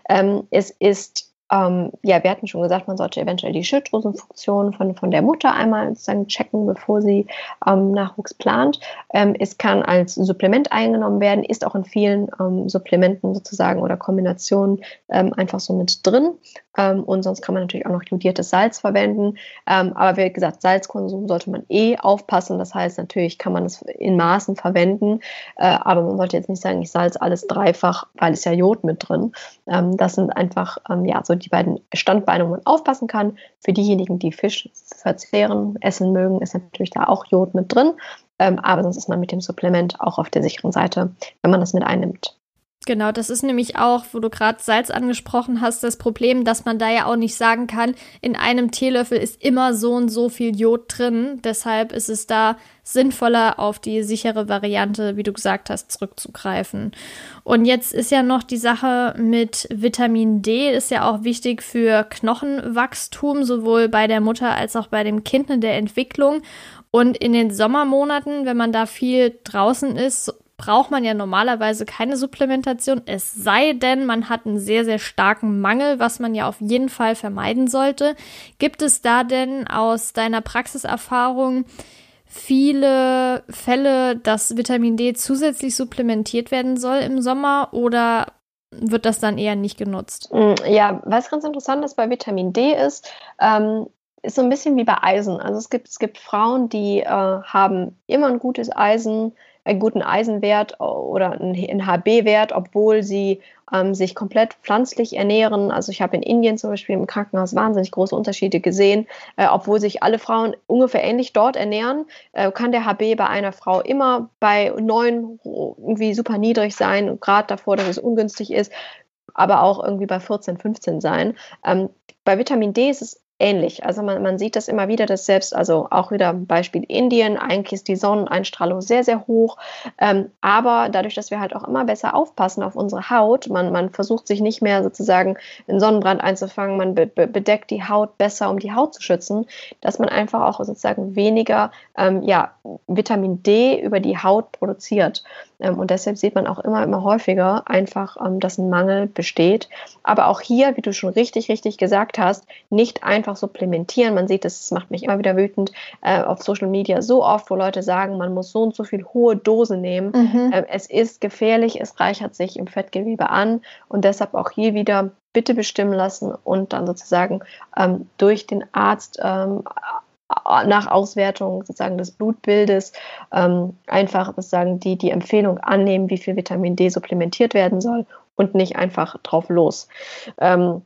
Ähm, es ist ähm, ja, wir hatten schon gesagt, man sollte eventuell die Schilddrüsenfunktion von, von der Mutter einmal sozusagen checken, bevor sie ähm, Nachwuchs plant. Ähm, es kann als Supplement eingenommen werden, ist auch in vielen ähm, Supplementen sozusagen oder Kombinationen ähm, einfach so mit drin. Ähm, und sonst kann man natürlich auch noch jodiertes Salz verwenden. aber wie gesagt, Salzkonsum sollte man eh aufpassen. Das heißt, natürlich kann man es in Maßen verwenden, äh, aber man sollte jetzt nicht sagen, ich salz alles dreifach, weil es ja Jod mit drin. das sind einfach ja so die beiden Standbeine, wo man aufpassen kann. Für diejenigen, die Fisch verzehren, essen mögen, ist natürlich da auch Jod mit drin. Ähm, aber sonst ist man mit dem Supplement auch auf der sicheren Seite, wenn man das mit einnimmt. Genau, das ist nämlich auch, wo du gerade Salz angesprochen hast, das Problem, dass man da ja auch nicht sagen kann, in einem Teelöffel ist immer so und so viel Jod drin. Deshalb ist es da sinnvoller, auf die sichere Variante, wie du gesagt hast, zurückzugreifen. Und jetzt ist ja noch die Sache mit Vitamin D, ist ja auch wichtig für Knochenwachstum, sowohl bei der Mutter als auch bei dem Kind in der Entwicklung. Und in den Sommermonaten, wenn man da viel draußen ist, braucht man ja normalerweise keine Supplementation, es sei denn, man hat einen sehr, sehr starken Mangel, was man ja auf jeden Fall vermeiden sollte. Gibt es da denn aus deiner Praxiserfahrung viele Fälle, dass Vitamin D zusätzlich supplementiert werden soll im Sommer oder wird das dann eher nicht genutzt? Mm, ja, was ganz interessant ist bei Vitamin D ist, ähm, ist so ein bisschen wie bei Eisen. Also es gibt, es gibt Frauen, die äh, haben immer ein gutes Eisen, einen guten Eisenwert oder einen HB-Wert, obwohl sie ähm, sich komplett pflanzlich ernähren. Also ich habe in Indien zum Beispiel im Krankenhaus wahnsinnig große Unterschiede gesehen. Äh, obwohl sich alle Frauen ungefähr ähnlich dort ernähren, äh, kann der HB bei einer Frau immer bei neun irgendwie super niedrig sein, gerade davor, dass es ungünstig ist, aber auch irgendwie bei 14, 15 sein. Ähm, bei Vitamin D ist es ähnlich. Also man, man sieht das immer wieder, dass selbst, also auch wieder Beispiel Indien, eigentlich ist die Sonneneinstrahlung sehr, sehr hoch. Ähm, aber dadurch, dass wir halt auch immer besser aufpassen auf unsere Haut, man, man versucht sich nicht mehr sozusagen einen Sonnenbrand einzufangen, man be bedeckt die Haut besser, um die Haut zu schützen, dass man einfach auch sozusagen weniger ähm, ja, Vitamin D über die Haut produziert. Ähm, und deshalb sieht man auch immer, immer häufiger einfach, ähm, dass ein Mangel besteht. Aber auch hier, wie du schon richtig, richtig gesagt hast, nicht einfach supplementieren. Man sieht, das macht mich immer wieder wütend äh, auf Social Media so oft, wo Leute sagen, man muss so und so viel hohe Dose nehmen. Mhm. Ähm, es ist gefährlich, es reichert sich im Fettgewebe an und deshalb auch hier wieder bitte bestimmen lassen und dann sozusagen ähm, durch den Arzt ähm, nach Auswertung sozusagen des Blutbildes ähm, einfach sozusagen die, die Empfehlung annehmen, wie viel Vitamin D supplementiert werden soll und nicht einfach drauf los. Ähm,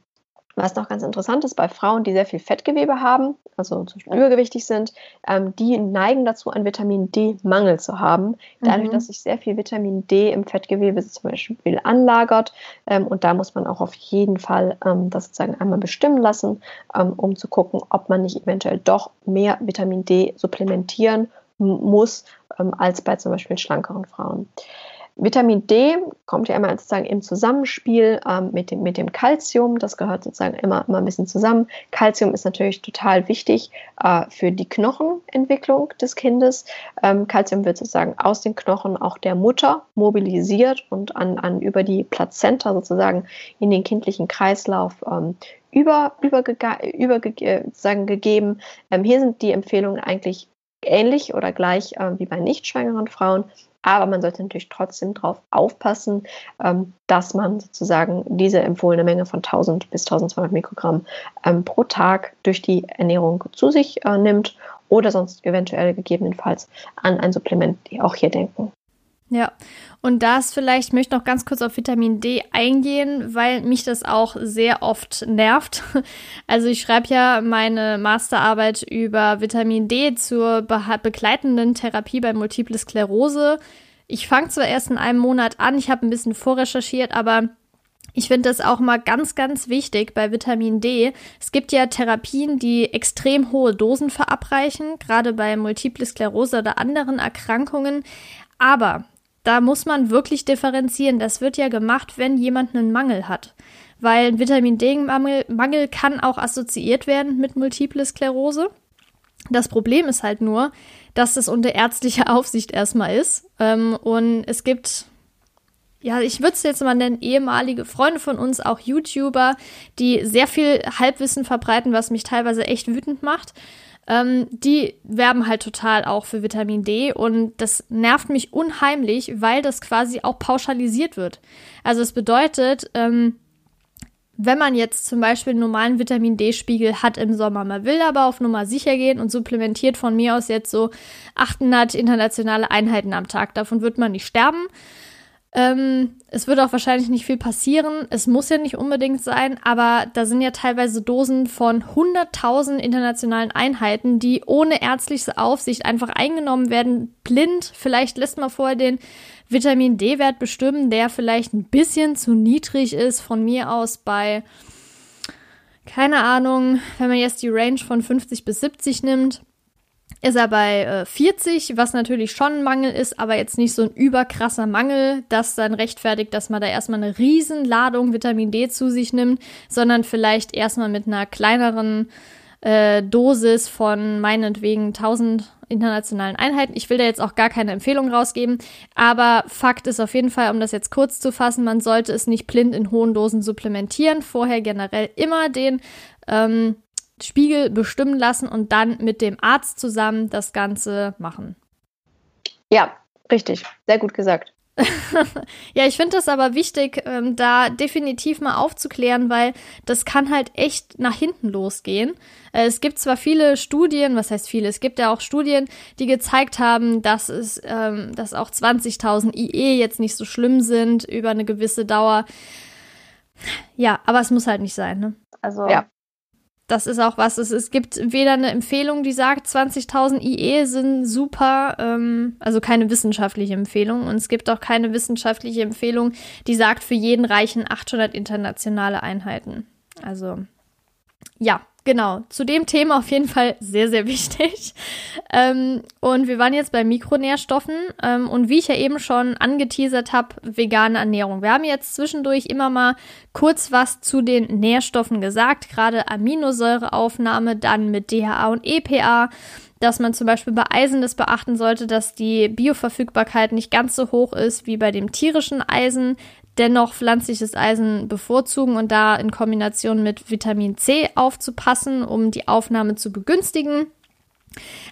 was noch ganz interessant ist, bei Frauen, die sehr viel Fettgewebe haben, also zum Beispiel übergewichtig sind, ähm, die neigen dazu, einen Vitamin D-Mangel zu haben. Dadurch, mhm. dass sich sehr viel Vitamin D im Fettgewebe zum Beispiel anlagert. Ähm, und da muss man auch auf jeden Fall ähm, das sozusagen einmal bestimmen lassen, ähm, um zu gucken, ob man nicht eventuell doch mehr Vitamin D supplementieren muss, ähm, als bei zum Beispiel schlankeren Frauen. Vitamin D kommt ja immer sozusagen im Zusammenspiel ähm, mit dem, mit dem Calcium. Das gehört sozusagen immer, immer ein bisschen zusammen. Calcium ist natürlich total wichtig äh, für die Knochenentwicklung des Kindes. Ähm, Calcium wird sozusagen aus den Knochen auch der Mutter mobilisiert und an, an über die Plazenta sozusagen in den kindlichen Kreislauf ähm, über, über, über äh, sozusagen gegeben. Ähm, hier sind die Empfehlungen eigentlich ähnlich oder gleich äh, wie bei nicht schwangeren Frauen. Aber man sollte natürlich trotzdem darauf aufpassen, ähm, dass man sozusagen diese empfohlene Menge von 1000 bis 1200 Mikrogramm ähm, pro Tag durch die Ernährung zu sich äh, nimmt oder sonst eventuell gegebenenfalls an ein Supplement, die auch hier denken. Ja, und das vielleicht möchte ich noch ganz kurz auf Vitamin D eingehen, weil mich das auch sehr oft nervt. Also ich schreibe ja meine Masterarbeit über Vitamin D zur be begleitenden Therapie bei Multiple Sklerose. Ich fange zwar erst in einem Monat an, ich habe ein bisschen vorrecherchiert, aber ich finde das auch mal ganz, ganz wichtig bei Vitamin D. Es gibt ja Therapien, die extrem hohe Dosen verabreichen, gerade bei Multiple Sklerose oder anderen Erkrankungen. Aber da muss man wirklich differenzieren. Das wird ja gemacht, wenn jemand einen Mangel hat. Weil ein Vitamin D-Mangel Mangel kann auch assoziiert werden mit Multiple Sklerose. Das Problem ist halt nur, dass das unter ärztlicher Aufsicht erstmal ist. Ähm, und es gibt, ja, ich würde es jetzt mal nennen, ehemalige Freunde von uns, auch YouTuber, die sehr viel Halbwissen verbreiten, was mich teilweise echt wütend macht. Ähm, die werben halt total auch für Vitamin D und das nervt mich unheimlich, weil das quasi auch pauschalisiert wird. Also es bedeutet, ähm, wenn man jetzt zum Beispiel einen normalen Vitamin D-Spiegel hat im Sommer, man will aber auf Nummer sicher gehen und supplementiert von mir aus jetzt so 800 internationale Einheiten am Tag. Davon wird man nicht sterben. Ähm, es wird auch wahrscheinlich nicht viel passieren. Es muss ja nicht unbedingt sein, aber da sind ja teilweise Dosen von 100.000 internationalen Einheiten, die ohne ärztliche Aufsicht einfach eingenommen werden, blind. Vielleicht lässt man vorher den Vitamin D-Wert bestimmen, der vielleicht ein bisschen zu niedrig ist, von mir aus bei, keine Ahnung, wenn man jetzt die Range von 50 bis 70 nimmt ist er bei äh, 40, was natürlich schon ein Mangel ist, aber jetzt nicht so ein überkrasser Mangel, das dann rechtfertigt, dass man da erstmal eine riesen Ladung Vitamin D zu sich nimmt, sondern vielleicht erstmal mit einer kleineren äh, Dosis von meinetwegen 1000 internationalen Einheiten. Ich will da jetzt auch gar keine Empfehlung rausgeben, aber Fakt ist auf jeden Fall, um das jetzt kurz zu fassen, man sollte es nicht blind in hohen Dosen supplementieren. Vorher generell immer den ähm, Spiegel bestimmen lassen und dann mit dem Arzt zusammen das Ganze machen. Ja, richtig. Sehr gut gesagt. ja, ich finde das aber wichtig, ähm, da definitiv mal aufzuklären, weil das kann halt echt nach hinten losgehen. Äh, es gibt zwar viele Studien, was heißt viele? Es gibt ja auch Studien, die gezeigt haben, dass es, ähm, dass auch 20.000 IE jetzt nicht so schlimm sind über eine gewisse Dauer. Ja, aber es muss halt nicht sein, ne? Also ja das ist auch was. Es, es gibt weder eine Empfehlung, die sagt, 20.000 IE sind super, ähm, also keine wissenschaftliche Empfehlung. Und es gibt auch keine wissenschaftliche Empfehlung, die sagt, für jeden reichen 800 internationale Einheiten. Also, ja, genau, zu dem Thema auf jeden Fall sehr, sehr wichtig. Ähm, und wir waren jetzt bei Mikronährstoffen ähm, und wie ich ja eben schon angeteasert habe, vegane Ernährung. Wir haben jetzt zwischendurch immer mal kurz was zu den Nährstoffen gesagt, gerade Aminosäureaufnahme, dann mit DHA und EPA dass man zum Beispiel bei Eisen das beachten sollte, dass die Bioverfügbarkeit nicht ganz so hoch ist wie bei dem tierischen Eisen dennoch pflanzliches Eisen bevorzugen und da in Kombination mit Vitamin C aufzupassen, um die Aufnahme zu begünstigen.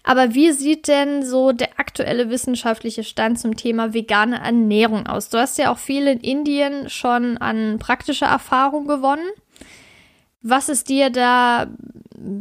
Aber wie sieht denn so der aktuelle wissenschaftliche Stand zum Thema vegane Ernährung aus? Du hast ja auch viel in Indien schon an praktischer Erfahrung gewonnen. Was ist dir da,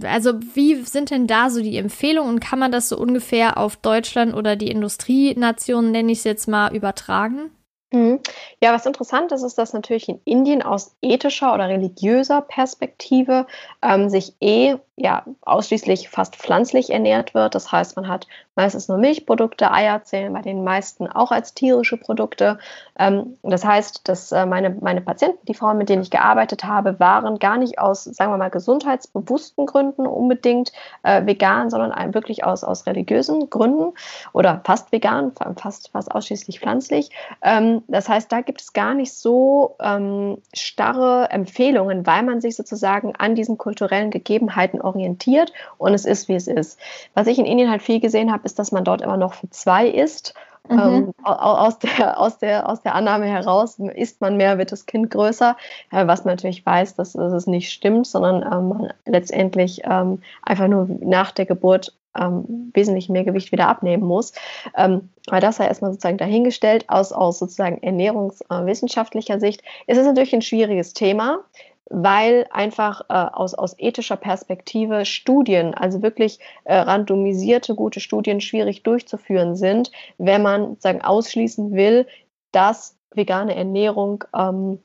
also wie sind denn da so die Empfehlungen und kann man das so ungefähr auf Deutschland oder die Industrienationen, nenne ich es jetzt mal, übertragen? Mhm. Ja, was interessant ist, ist, dass natürlich in Indien aus ethischer oder religiöser Perspektive ähm, sich eh ja ausschließlich fast pflanzlich ernährt wird. Das heißt, man hat meistens nur Milchprodukte, Eier zählen bei den meisten auch als tierische Produkte. Ähm, das heißt, dass äh, meine, meine Patienten, die Frauen, mit denen ich gearbeitet habe, waren gar nicht aus, sagen wir mal, gesundheitsbewussten Gründen unbedingt äh, vegan, sondern wirklich aus, aus religiösen Gründen oder fast vegan, fast, fast ausschließlich pflanzlich. Ähm, das heißt, da gibt es gar nicht so ähm, starre Empfehlungen, weil man sich sozusagen an diesen kulturellen Gegebenheiten orientiert und es ist, wie es ist. Was ich in Indien halt viel gesehen habe, ist, dass man dort immer noch für zwei isst. Mhm. Ähm, aus, der, aus, der, aus der Annahme heraus, isst man mehr, wird das Kind größer, äh, was man natürlich weiß, dass, dass es nicht stimmt, sondern ähm, man letztendlich ähm, einfach nur nach der Geburt ähm, wesentlich mehr Gewicht wieder abnehmen muss. Ähm, aber das sei erstmal sozusagen dahingestellt, aus, aus sozusagen ernährungswissenschaftlicher Sicht ist es natürlich ein schwieriges Thema weil einfach äh, aus, aus ethischer Perspektive Studien, also wirklich äh, randomisierte gute Studien schwierig durchzuführen sind, wenn man sozusagen ausschließen will, dass vegane Ernährung ähm,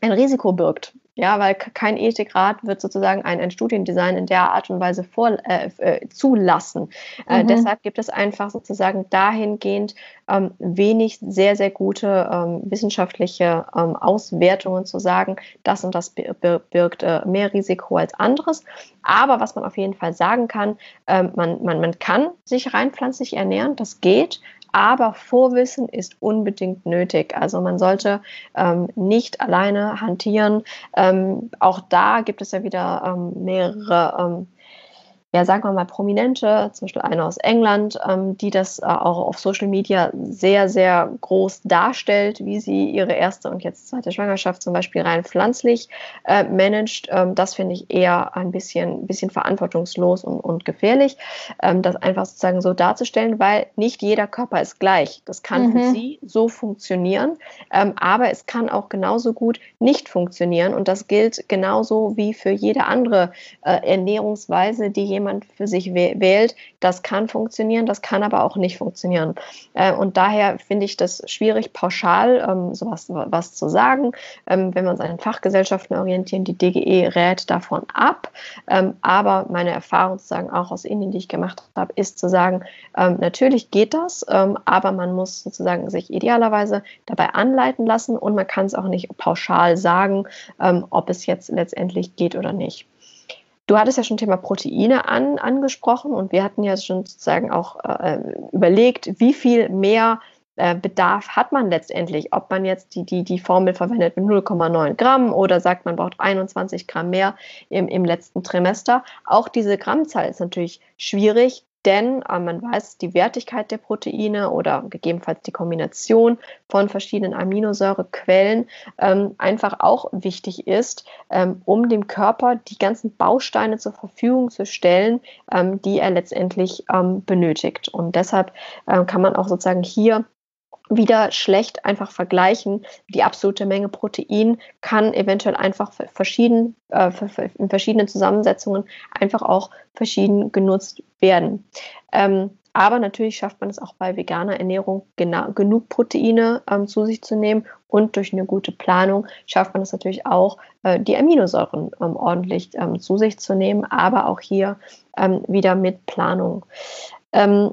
ein Risiko birgt. Ja, weil kein Ethikrat wird sozusagen ein, ein Studiendesign in der Art und Weise vor, äh, äh, zulassen. Äh, mhm. deshalb gibt es einfach sozusagen dahingehend ähm, wenig sehr, sehr gute ähm, wissenschaftliche ähm, Auswertungen zu sagen, das und das birgt äh, mehr Risiko als anderes. Aber was man auf jeden Fall sagen kann, ähm, man, man, man kann sich rein pflanzlich ernähren, das geht, aber Vorwissen ist unbedingt nötig. Also man sollte ähm, nicht alleine hantieren. Ähm, auch da gibt es ja wieder ähm, mehrere ähm, ja, sagen wir mal, Prominente, zum Beispiel eine aus England, ähm, die das äh, auch auf Social Media sehr, sehr groß darstellt, wie sie ihre erste und jetzt zweite Schwangerschaft zum Beispiel rein pflanzlich äh, managt. Ähm, das finde ich eher ein bisschen, bisschen verantwortungslos und, und gefährlich, ähm, das einfach sozusagen so darzustellen, weil nicht jeder Körper ist gleich. Das kann mhm. für sie so funktionieren, ähm, aber es kann auch genauso gut nicht funktionieren und das gilt genauso wie für jede andere äh, Ernährungsweise, die jemand jemand für sich wählt. Das kann funktionieren, das kann aber auch nicht funktionieren. Äh, und daher finde ich das schwierig, pauschal ähm, sowas was zu sagen. Ähm, wenn wir uns an den Fachgesellschaften orientieren, die DGE rät davon ab. Ähm, aber meine Erfahrung sozusagen auch aus Indien, die ich gemacht habe, ist zu sagen, ähm, natürlich geht das, ähm, aber man muss sozusagen sich idealerweise dabei anleiten lassen und man kann es auch nicht pauschal sagen, ähm, ob es jetzt letztendlich geht oder nicht. Du hattest ja schon Thema Proteine an, angesprochen und wir hatten ja schon sozusagen auch äh, überlegt, wie viel mehr äh, Bedarf hat man letztendlich, ob man jetzt die, die, die Formel verwendet mit 0,9 Gramm oder sagt, man braucht 21 Gramm mehr im, im letzten Trimester. Auch diese Grammzahl ist natürlich schwierig, denn äh, man weiß, die Wertigkeit der Proteine oder gegebenenfalls die Kombination von verschiedenen Aminosäurequellen ähm, einfach auch wichtig ist, ähm, um dem Körper die ganzen Bausteine zur Verfügung zu stellen, ähm, die er letztendlich ähm, benötigt. Und deshalb äh, kann man auch sozusagen hier wieder schlecht einfach vergleichen. Die absolute Menge Protein kann eventuell einfach verschieden, äh, in verschiedenen Zusammensetzungen einfach auch verschieden genutzt werden. Ähm, aber natürlich schafft man es auch bei veganer Ernährung genug Proteine ähm, zu sich zu nehmen und durch eine gute Planung schafft man es natürlich auch, äh, die Aminosäuren ähm, ordentlich ähm, zu sich zu nehmen, aber auch hier ähm, wieder mit Planung. Ähm,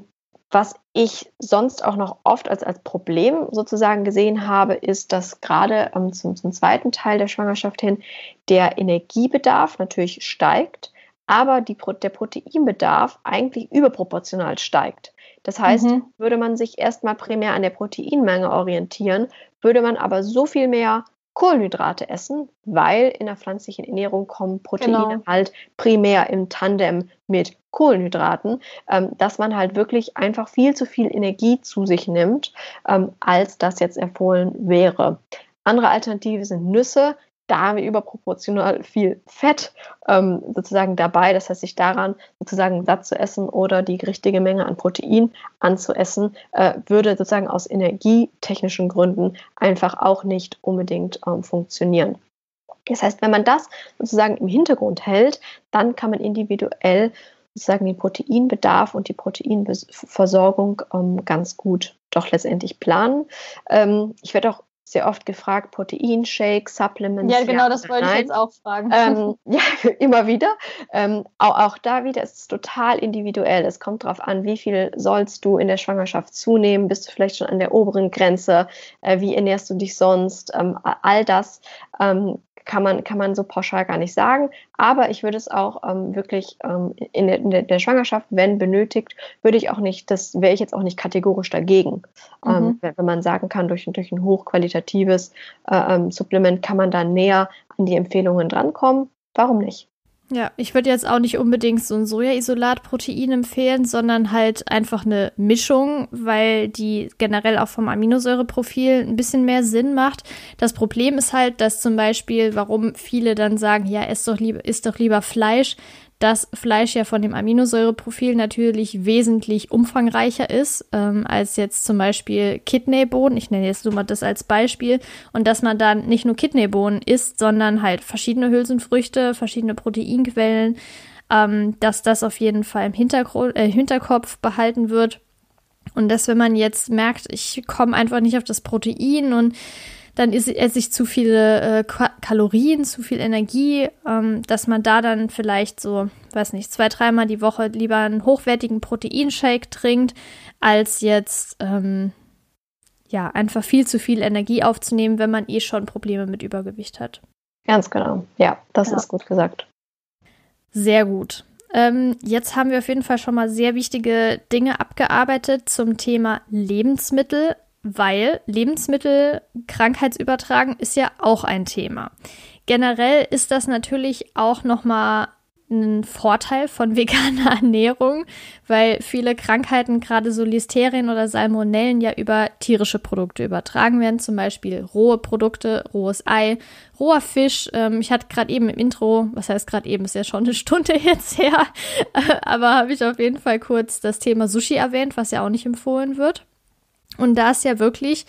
was ich sonst auch noch oft als, als Problem sozusagen gesehen habe, ist, dass gerade ähm, zum, zum zweiten Teil der Schwangerschaft hin der Energiebedarf natürlich steigt, aber die, der Proteinbedarf eigentlich überproportional steigt. Das heißt, mhm. würde man sich erstmal primär an der Proteinmenge orientieren, würde man aber so viel mehr Kohlenhydrate essen, weil in der pflanzlichen Ernährung kommen Proteine genau. halt primär im Tandem mit Kohlenhydraten, ähm, dass man halt wirklich einfach viel zu viel Energie zu sich nimmt, ähm, als das jetzt empfohlen wäre. Andere Alternative sind Nüsse da haben wir überproportional viel Fett ähm, sozusagen dabei. Das heißt, sich daran sozusagen satt zu essen oder die richtige Menge an Protein anzuessen, äh, würde sozusagen aus energietechnischen Gründen einfach auch nicht unbedingt ähm, funktionieren. Das heißt, wenn man das sozusagen im Hintergrund hält, dann kann man individuell sozusagen den Proteinbedarf und die Proteinversorgung ähm, ganz gut doch letztendlich planen. Ähm, ich werde auch sehr oft gefragt, Proteinshakes, Supplements. Ja, genau, ja, das wollte nein. ich jetzt auch fragen. Ähm, ja, immer wieder. Ähm, auch, auch, da wieder ist es total individuell. Es kommt darauf an, wie viel sollst du in der Schwangerschaft zunehmen? Bist du vielleicht schon an der oberen Grenze? Äh, wie ernährst du dich sonst? Ähm, all das ähm, kann man, kann man so pauschal gar nicht sagen. Aber ich würde es auch ähm, wirklich ähm, in, der, in, der, Schwangerschaft, wenn benötigt, würde ich auch nicht, das wäre ich jetzt auch nicht kategorisch dagegen. Ähm, mhm. Ähm, wenn, wenn, man sagen kann, durch, durch ein hochqualitatives äh, ähm, Supplement kann man da näher an die Empfehlungen drankommen. Warum nicht? Ja, ich würde jetzt auch nicht unbedingt so ein Sojaisolat-Protein empfehlen, sondern halt einfach eine Mischung, weil die generell auch vom Aminosäureprofil ein bisschen mehr Sinn macht. Das Problem ist halt, dass zum Beispiel, warum viele dann sagen, ja, isst doch isst doch lieber Fleisch, dass Fleisch ja von dem Aminosäureprofil natürlich wesentlich umfangreicher ist ähm, als jetzt zum Beispiel Kidneybohnen. Ich nenne jetzt nur mal das als Beispiel. Und dass man dann nicht nur Kidneybohnen isst, sondern halt verschiedene Hülsenfrüchte, verschiedene Proteinquellen, ähm, dass das auf jeden Fall im Hintergr äh, Hinterkopf behalten wird. Und dass wenn man jetzt merkt, ich komme einfach nicht auf das Protein und dann esse ich zu viele äh, Kalorien, zu viel Energie, ähm, dass man da dann vielleicht so, weiß nicht, zwei, dreimal die Woche lieber einen hochwertigen Proteinshake trinkt, als jetzt ähm, ja einfach viel zu viel Energie aufzunehmen, wenn man eh schon Probleme mit Übergewicht hat. Ganz genau. Ja, das ja. ist gut gesagt. Sehr gut. Ähm, jetzt haben wir auf jeden Fall schon mal sehr wichtige Dinge abgearbeitet zum Thema Lebensmittel weil Lebensmittel krankheitsübertragen ist ja auch ein Thema. Generell ist das natürlich auch nochmal ein Vorteil von veganer Ernährung, weil viele Krankheiten, gerade so Listerien oder Salmonellen, ja über tierische Produkte übertragen werden, zum Beispiel rohe Produkte, rohes Ei, roher Fisch. Ähm, ich hatte gerade eben im Intro, was heißt gerade eben, ist ja schon eine Stunde jetzt her, aber habe ich auf jeden Fall kurz das Thema Sushi erwähnt, was ja auch nicht empfohlen wird. Und da ist ja wirklich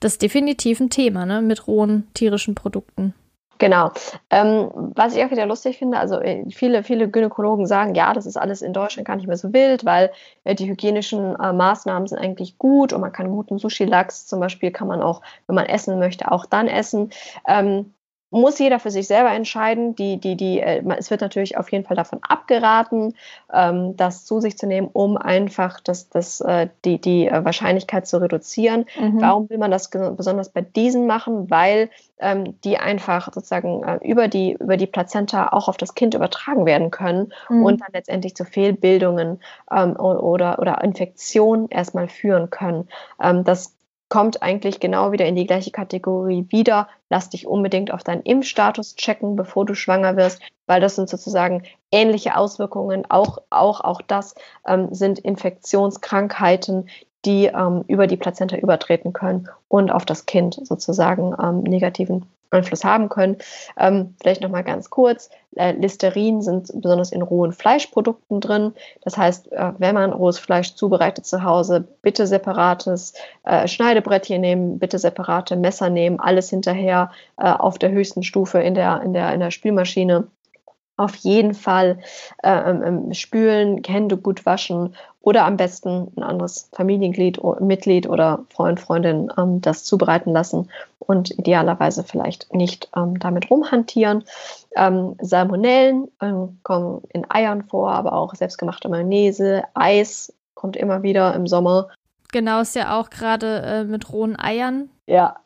das definitiv ein Thema, ne, mit rohen tierischen Produkten. Genau. Ähm, was ich auch wieder lustig finde, also äh, viele, viele Gynäkologen sagen, ja, das ist alles in Deutschland gar nicht mehr so wild, weil äh, die hygienischen äh, Maßnahmen sind eigentlich gut und man kann guten Sushi-Lachs zum Beispiel kann man auch, wenn man essen möchte, auch dann essen. Ähm, muss jeder für sich selber entscheiden. Die, die, die, äh, es wird natürlich auf jeden Fall davon abgeraten, ähm, das zu sich zu nehmen, um einfach das, das, äh, die, die äh, Wahrscheinlichkeit zu reduzieren. Mhm. Warum will man das besonders bei diesen machen? Weil ähm, die einfach sozusagen äh, über, die, über die Plazenta auch auf das Kind übertragen werden können mhm. und dann letztendlich zu Fehlbildungen ähm, oder, oder Infektionen erstmal führen können. Ähm, das kommt eigentlich genau wieder in die gleiche Kategorie wieder. Lass dich unbedingt auf deinen Impfstatus checken, bevor du schwanger wirst, weil das sind sozusagen ähnliche Auswirkungen. Auch, auch, auch das ähm, sind Infektionskrankheiten, die ähm, über die Plazenta übertreten können und auf das Kind sozusagen ähm, negativen Einfluss haben können. Ähm, vielleicht nochmal ganz kurz. Äh, Listerin sind besonders in rohen Fleischprodukten drin. Das heißt, äh, wenn man rohes Fleisch zubereitet zu Hause, bitte separates äh, Schneidebrettchen nehmen, bitte separate Messer nehmen, alles hinterher äh, auf der höchsten Stufe in der, in der, in der Spülmaschine auf jeden Fall äh, ähm, ähm, spülen, Hände gut waschen oder am besten ein anderes Familienglied, Mitglied oder Freund, Freundin ähm, das zubereiten lassen und idealerweise vielleicht nicht ähm, damit rumhantieren. Ähm, Salmonellen ähm, kommen in Eiern vor, aber auch selbstgemachte Mayonnaise, Eis kommt immer wieder im Sommer. Genau, ist ja auch gerade äh, mit rohen Eiern. Ja,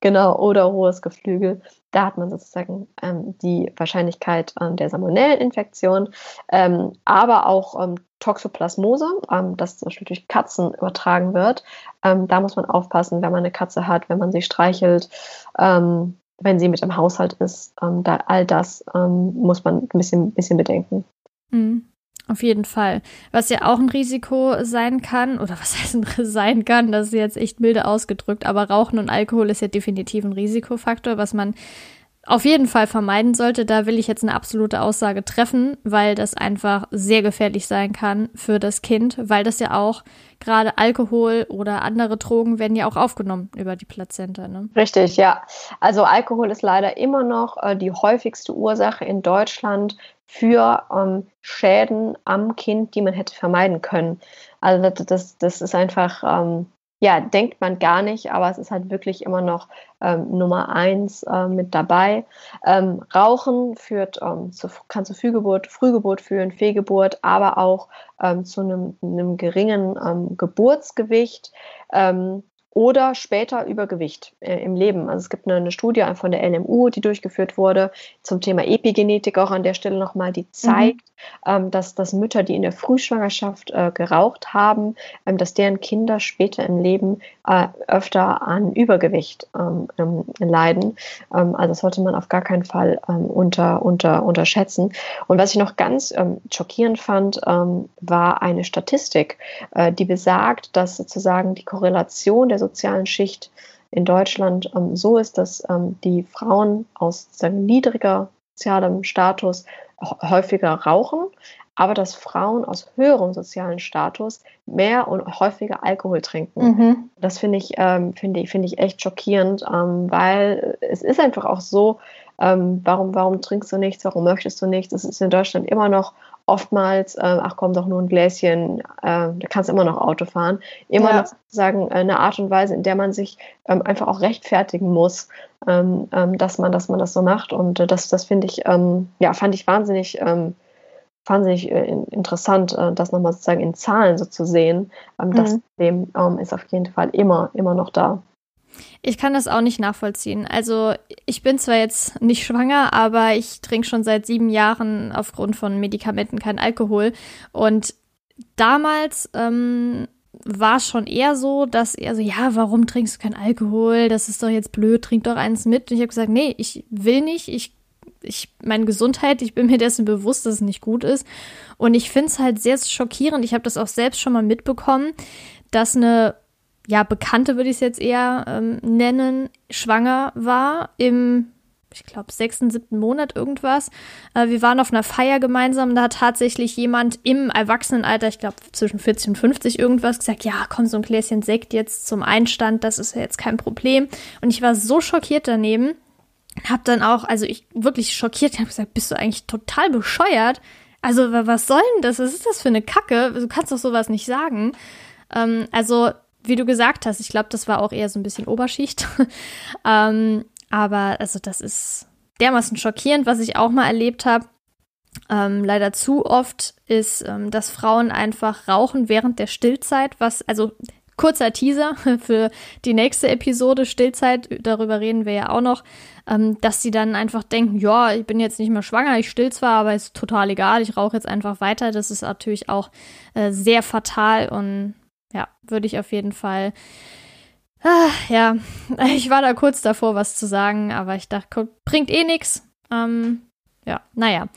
genau, oder rohes Geflügel. Da hat man sozusagen ähm, die Wahrscheinlichkeit ähm, der Salmonelleninfektion, ähm, aber auch ähm, Toxoplasmose, ähm, das zum Beispiel durch Katzen übertragen wird. Ähm, da muss man aufpassen, wenn man eine Katze hat, wenn man sie streichelt, wenn sie mit im Haushalt ist. da, all das muss man ein bisschen, bisschen bedenken. Mhm. Auf jeden Fall. Was ja auch ein Risiko sein kann, oder was heißt sein kann, das ist jetzt echt milde ausgedrückt, aber Rauchen und Alkohol ist ja definitiv ein Risikofaktor, was man auf jeden Fall vermeiden sollte. Da will ich jetzt eine absolute Aussage treffen, weil das einfach sehr gefährlich sein kann für das Kind, weil das ja auch gerade Alkohol oder andere Drogen werden ja auch aufgenommen über die Plazenta. Ne? Richtig, ja. Also Alkohol ist leider immer noch äh, die häufigste Ursache in Deutschland für ähm, Schäden am Kind, die man hätte vermeiden können. Also das, das ist einfach, ähm, ja, denkt man gar nicht, aber es ist halt wirklich immer noch ähm, Nummer eins äh, mit dabei. Ähm, Rauchen führt, ähm, zu, kann zu Frühgeburt, Frühgeburt führen, Fehlgeburt, aber auch ähm, zu einem, einem geringen Geburtsgewicht oder später Übergewicht äh, im Leben. Also es gibt eine, eine, Studie von der LMU, die durchgeführt wurde zum Thema Epigenetik auch an der Stelle nochmal, die zeigt, mhm. ähm, dass, dass Mütter, die in der Frühschwangerschaft äh, geraucht haben, ähm, dass deren Kinder später im Leben äh, öfter an Übergewicht ähm, ähm leiden. Ähm, also das sollte man auf gar keinen Fall ähm, unter, unter, unterschätzen. Und was ich noch ganz schockierend fand, war eine Statistik, äh, die besagt, dass sozusagen die Korrelation der sozialen Schicht in Deutschland ähm, so ist, dass ähm, die Frauen aus sagen, niedriger sozialem Status häufiger rauchen, aber dass Frauen aus höherem sozialen Status mehr und häufiger Alkohol trinken. Mhm. Das finde ich, ähm, finde ich, finde ich echt schockierend, ähm, weil es ist einfach auch so, ähm, warum, warum trinkst du nichts, warum möchtest du nichts? Es ist in Deutschland immer noch oftmals, äh, ach komm doch nur ein Gläschen, äh, da kannst du immer noch Auto fahren. Immer ja. noch sozusagen eine Art und Weise, in der man sich ähm, einfach auch rechtfertigen muss, ähm, ähm, dass man, dass man das so macht. Und äh, das, das finde ich, ähm, ja, fand ich wahnsinnig, ähm, wahnsinnig äh, interessant, äh, das nochmal sozusagen in Zahlen so zu sehen. Ähm, das mhm. Problem ist auf jeden Fall immer, immer noch da. Ich kann das auch nicht nachvollziehen. Also ich bin zwar jetzt nicht schwanger, aber ich trinke schon seit sieben Jahren aufgrund von Medikamenten kein Alkohol. Und damals ähm, war es schon eher so, dass er so, ja, warum trinkst du kein Alkohol? Das ist doch jetzt blöd, trink doch eins mit. Und ich habe gesagt, nee, ich will nicht. Ich, ich, meine Gesundheit, ich bin mir dessen bewusst, dass es nicht gut ist. Und ich finde es halt sehr schockierend. Ich habe das auch selbst schon mal mitbekommen, dass eine ja, Bekannte würde ich es jetzt eher ähm, nennen, schwanger war im, ich glaube, sechsten, siebten Monat irgendwas. Äh, wir waren auf einer Feier gemeinsam, da hat tatsächlich jemand im Erwachsenenalter, ich glaube zwischen 40 und 50 irgendwas, gesagt, ja, komm, so ein Gläschen Sekt jetzt zum Einstand, das ist ja jetzt kein Problem. Und ich war so schockiert daneben, hab dann auch, also ich wirklich schockiert, habe gesagt, bist du eigentlich total bescheuert? Also was soll denn das? Was ist das für eine Kacke? Du kannst doch sowas nicht sagen. Ähm, also wie du gesagt hast, ich glaube, das war auch eher so ein bisschen Oberschicht. ähm, aber also das ist dermaßen schockierend, was ich auch mal erlebt habe. Ähm, leider zu oft ist, ähm, dass Frauen einfach rauchen während der Stillzeit, was, also kurzer Teaser für die nächste Episode Stillzeit, darüber reden wir ja auch noch, ähm, dass sie dann einfach denken, ja, ich bin jetzt nicht mehr schwanger, ich still zwar, aber ist total egal, ich rauche jetzt einfach weiter. Das ist natürlich auch äh, sehr fatal und ja, würde ich auf jeden Fall. Ah, ja, ich war da kurz davor, was zu sagen, aber ich dachte, bringt eh nichts. Ähm, ja, naja,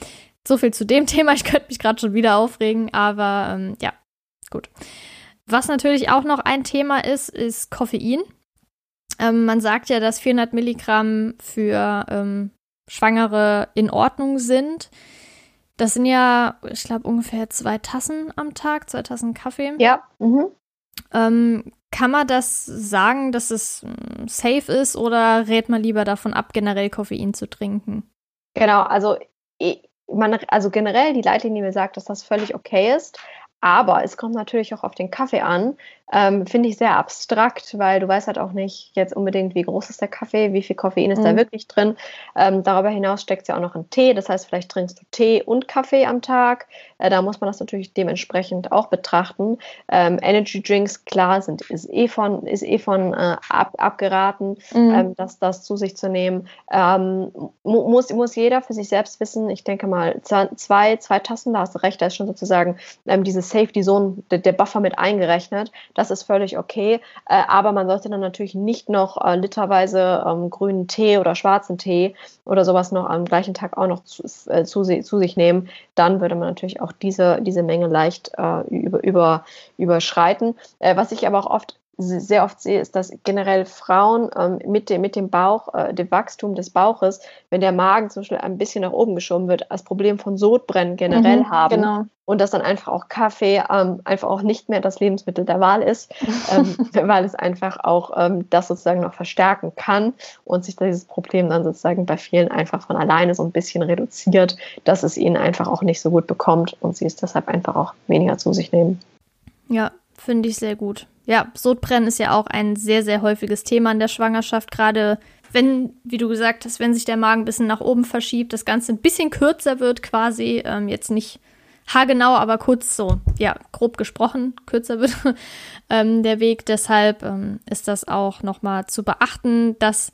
so viel zu dem Thema. Ich könnte mich gerade schon wieder aufregen, aber ähm, ja, gut. Was natürlich auch noch ein Thema ist, ist Koffein. Ähm, man sagt ja, dass 400 Milligramm für ähm, Schwangere in Ordnung sind. Das sind ja, ich glaube, ungefähr zwei Tassen am Tag, zwei Tassen Kaffee. Ja. Mhm. Ähm, kann man das sagen, dass es mm, safe ist oder rät man lieber davon ab, generell Koffein zu trinken? Genau, also, man, also generell die Leitlinie sagt, dass das völlig okay ist. Aber es kommt natürlich auch auf den Kaffee an. Ähm, Finde ich sehr abstrakt, weil du weißt halt auch nicht jetzt unbedingt, wie groß ist der Kaffee, wie viel Koffein ist mhm. da wirklich drin. Ähm, darüber hinaus steckt ja auch noch in Tee. Das heißt, vielleicht trinkst du Tee und Kaffee am Tag. Äh, da muss man das natürlich dementsprechend auch betrachten. Ähm, Energy Drinks, klar, sind, ist eh von, ist eh von äh, ab, abgeraten, mhm. Ähm, das, das zu sich zu nehmen. Ähm, muss, muss jeder für sich selbst wissen. Ich denke mal, zwei, zwei Tassen, da hast du recht, da ist schon sozusagen ähm, diese Safety Zone, der, der Buffer mit eingerechnet das ist völlig okay. Äh, aber man sollte dann natürlich nicht noch äh, literweise ähm, grünen Tee oder schwarzen Tee oder sowas noch am gleichen Tag auch noch zu, äh, zu, zu sich nehmen. Dann würde man natürlich auch diese, diese Menge leicht über, über, überschreiten. Was ich aber auch oft sehr oft sehe, ist, dass generell Frauen ähm, mit, dem, mit dem Bauch, äh, dem Wachstum des Bauches, wenn der Magen zum Beispiel ein bisschen nach oben geschoben wird, das Problem von Sodbrennen generell mhm, haben. Genau. Und dass dann einfach auch Kaffee ähm, einfach auch nicht mehr das Lebensmittel der Wahl ist, ähm, weil es einfach auch ähm, das sozusagen noch verstärken kann und sich dieses Problem dann sozusagen bei vielen einfach von alleine so ein bisschen reduziert, dass es ihnen einfach auch nicht so gut bekommt und sie es deshalb einfach auch weniger zu sich nehmen. Ja, finde ich sehr gut. Ja, Sodbrennen ist ja auch ein sehr, sehr häufiges Thema in der Schwangerschaft, gerade wenn, wie du gesagt hast, wenn sich der Magen ein bisschen nach oben verschiebt, das Ganze ein bisschen kürzer wird quasi, ähm, jetzt nicht haargenau, aber kurz so, ja, grob gesprochen, kürzer wird ähm, der Weg. Deshalb ähm, ist das auch nochmal zu beachten, dass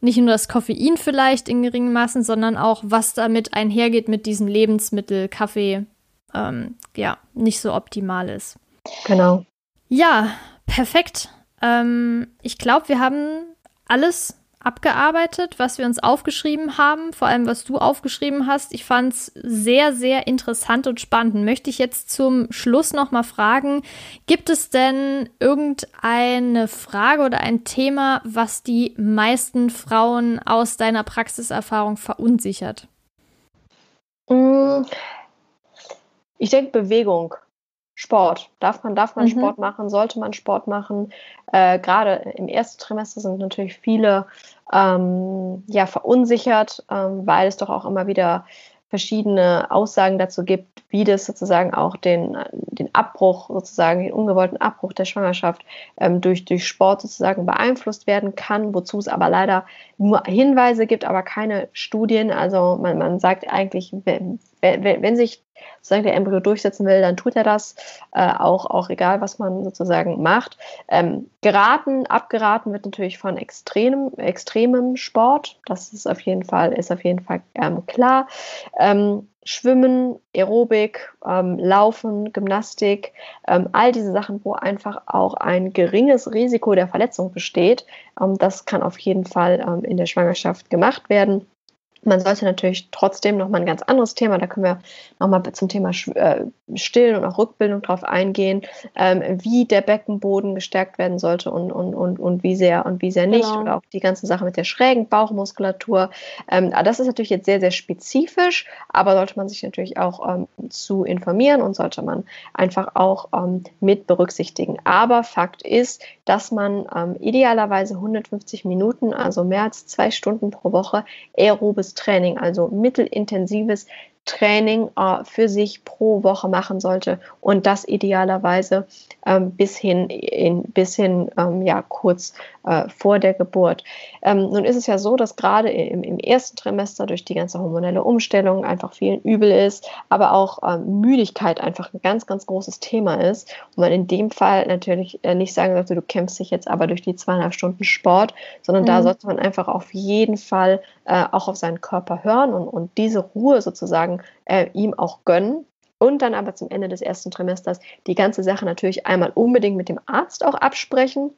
nicht nur das Koffein vielleicht in geringen Maßen, sondern auch, was damit einhergeht mit diesem Lebensmittel, Kaffee, ähm, ja, nicht so optimal ist. Genau. Ja, perfekt. Ähm, ich glaube, wir haben alles abgearbeitet, was wir uns aufgeschrieben haben, vor allem was du aufgeschrieben hast. Ich fand es sehr, sehr interessant und spannend. Möchte ich jetzt zum Schluss noch mal fragen, gibt es denn irgendeine Frage oder ein Thema, was die meisten Frauen aus deiner Praxiserfahrung verunsichert? Mm, ich denke Bewegung. Sport. Darf man, darf man mhm. Sport machen? Sollte man Sport machen? Äh, Gerade im ersten Trimester sind natürlich viele ähm, ja, verunsichert, ähm, weil es doch auch immer wieder verschiedene Aussagen dazu gibt, wie das sozusagen auch den, den Abbruch, sozusagen den ungewollten Abbruch der Schwangerschaft ähm, durch, durch Sport sozusagen beeinflusst werden kann, wozu es aber leider nur Hinweise gibt, aber keine Studien. Also man, man sagt eigentlich, wenn, wenn, wenn sich sozusagen der Embryo durchsetzen will, dann tut er das, äh, auch, auch egal, was man sozusagen macht. Ähm, geraten, abgeraten wird natürlich von extremem, extremem Sport. Das ist auf jeden Fall, ist auf jeden Fall ähm, klar. Ähm, Schwimmen, Aerobik, ähm, Laufen, Gymnastik, ähm, all diese Sachen, wo einfach auch ein geringes Risiko der Verletzung besteht, ähm, das kann auf jeden Fall in der Schwangerschaft gemacht werden. Man sollte natürlich trotzdem nochmal ein ganz anderes Thema, da können wir nochmal zum Thema äh, Stillen und auch Rückbildung drauf eingehen, ähm, wie der Beckenboden gestärkt werden sollte und, und, und, und wie sehr und wie sehr nicht. Genau. Oder auch die ganze Sache mit der schrägen Bauchmuskulatur. Ähm, das ist natürlich jetzt sehr, sehr spezifisch, aber sollte man sich natürlich auch ähm, zu informieren und sollte man einfach auch mit berücksichtigen. Aber Fakt ist, dass man idealerweise 150 Minuten, also mehr als zwei Stunden pro Woche aerobes Training, also mittelintensives Training äh, für sich pro Woche machen sollte und das idealerweise ähm, bis hin, in, bis hin ähm, ja, kurz äh, vor der Geburt. Ähm, nun ist es ja so, dass gerade im, im, ersten Trimester durch die ganze hormonelle Umstellung einfach vielen übel ist, aber auch ähm, Müdigkeit einfach ein ganz, ganz großes Thema ist und man in dem Fall natürlich äh, nicht sagen sollte, du kämpfst dich jetzt aber durch die zweieinhalb Stunden Sport, sondern mhm. da sollte man einfach auf jeden Fall äh, auch auf seinen Körper hören und, und diese Ruhe sozusagen äh, ihm auch gönnen. Und dann aber zum Ende des ersten Trimesters die ganze Sache natürlich einmal unbedingt mit dem Arzt auch absprechen,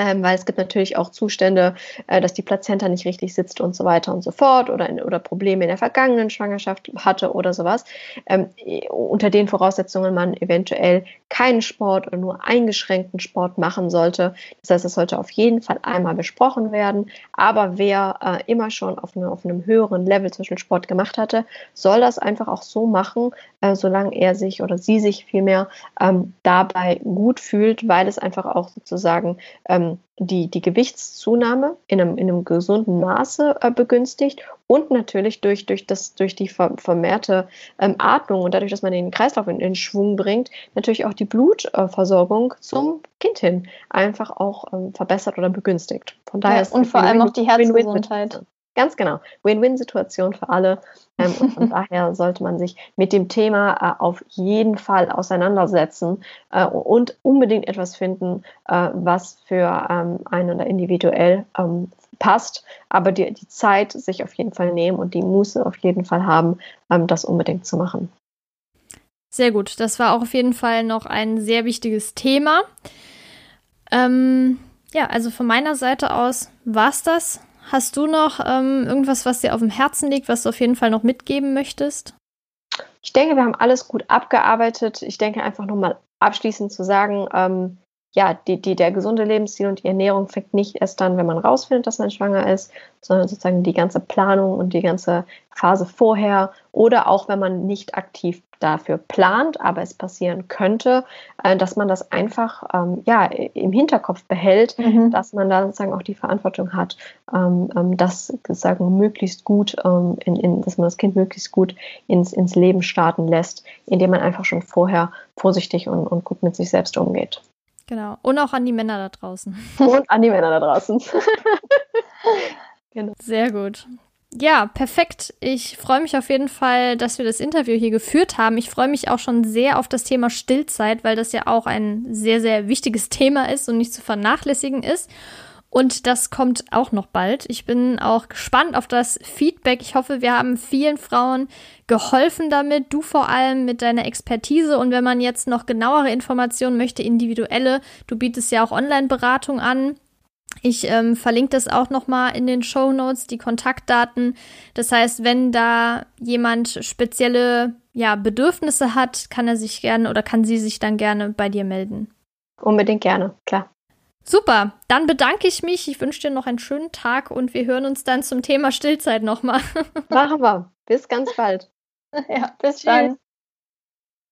ähm, weil es gibt natürlich auch Zustände, äh, dass die Plazenta nicht richtig sitzt und so weiter und so fort oder, in, oder Probleme in der vergangenen Schwangerschaft hatte oder sowas. Ähm, unter den Voraussetzungen man eventuell keinen Sport oder nur eingeschränkten Sport machen sollte. Das heißt, es sollte auf jeden Fall einmal besprochen werden. Aber wer äh, immer schon auf, eine, auf, einem höheren Level zwischen Sport gemacht hatte, soll das einfach auch so machen, äh, solange er sich oder sie sich vielmehr ähm, dabei gut fühlt, weil es einfach auch sozusagen ähm, die, die Gewichtszunahme in einem, in einem gesunden Maße äh, begünstigt und natürlich durch, durch, das, durch die vermehrte ähm, Atmung und dadurch, dass man den Kreislauf in, in Schwung bringt, natürlich auch die Blutversorgung zum Kind hin einfach auch ähm, verbessert oder begünstigt. Von daher ja, ist und vor allem auch die Herzgesundheit. Ganz genau. Win-Win-Situation für alle. Ähm, und von daher sollte man sich mit dem Thema äh, auf jeden Fall auseinandersetzen äh, und unbedingt etwas finden, äh, was für ähm, einen oder individuell ähm, passt, aber die, die Zeit sich auf jeden Fall nehmen und die Muße auf jeden Fall haben, ähm, das unbedingt zu machen. Sehr gut. Das war auch auf jeden Fall noch ein sehr wichtiges Thema. Ähm, ja, also von meiner Seite aus war es das Hast du noch ähm, irgendwas, was dir auf dem Herzen liegt, was du auf jeden Fall noch mitgeben möchtest? Ich denke, wir haben alles gut abgearbeitet. Ich denke einfach nochmal abschließend zu sagen, ähm, ja, die, die, der gesunde Lebensstil und die Ernährung fängt nicht erst dann, wenn man rausfindet, dass man schwanger ist, sondern sozusagen die ganze Planung und die ganze Phase vorher oder auch wenn man nicht aktiv dafür plant, aber es passieren könnte, äh, dass man das einfach ähm, ja, im Hinterkopf behält, mhm. dass man da sozusagen auch die Verantwortung hat, ähm, ähm, das sozusagen möglichst gut, ähm, in, in, dass man das Kind möglichst gut ins, ins Leben starten lässt, indem man einfach schon vorher vorsichtig und, und gut mit sich selbst umgeht. Genau. Und auch an die Männer da draußen. Und an die Männer da draußen. genau. Sehr gut. Ja, perfekt. Ich freue mich auf jeden Fall, dass wir das Interview hier geführt haben. Ich freue mich auch schon sehr auf das Thema Stillzeit, weil das ja auch ein sehr, sehr wichtiges Thema ist und nicht zu vernachlässigen ist. Und das kommt auch noch bald. Ich bin auch gespannt auf das Feedback. Ich hoffe, wir haben vielen Frauen geholfen damit, du vor allem mit deiner Expertise. Und wenn man jetzt noch genauere Informationen möchte, individuelle, du bietest ja auch Online-Beratung an. Ich ähm, verlinke das auch nochmal in den Show Notes, die Kontaktdaten. Das heißt, wenn da jemand spezielle ja, Bedürfnisse hat, kann er sich gerne oder kann sie sich dann gerne bei dir melden. Unbedingt gerne, klar. Super, dann bedanke ich mich. Ich wünsche dir noch einen schönen Tag und wir hören uns dann zum Thema Stillzeit nochmal. Machen wir. Bis ganz bald. Ja, bis Tschüss. dann.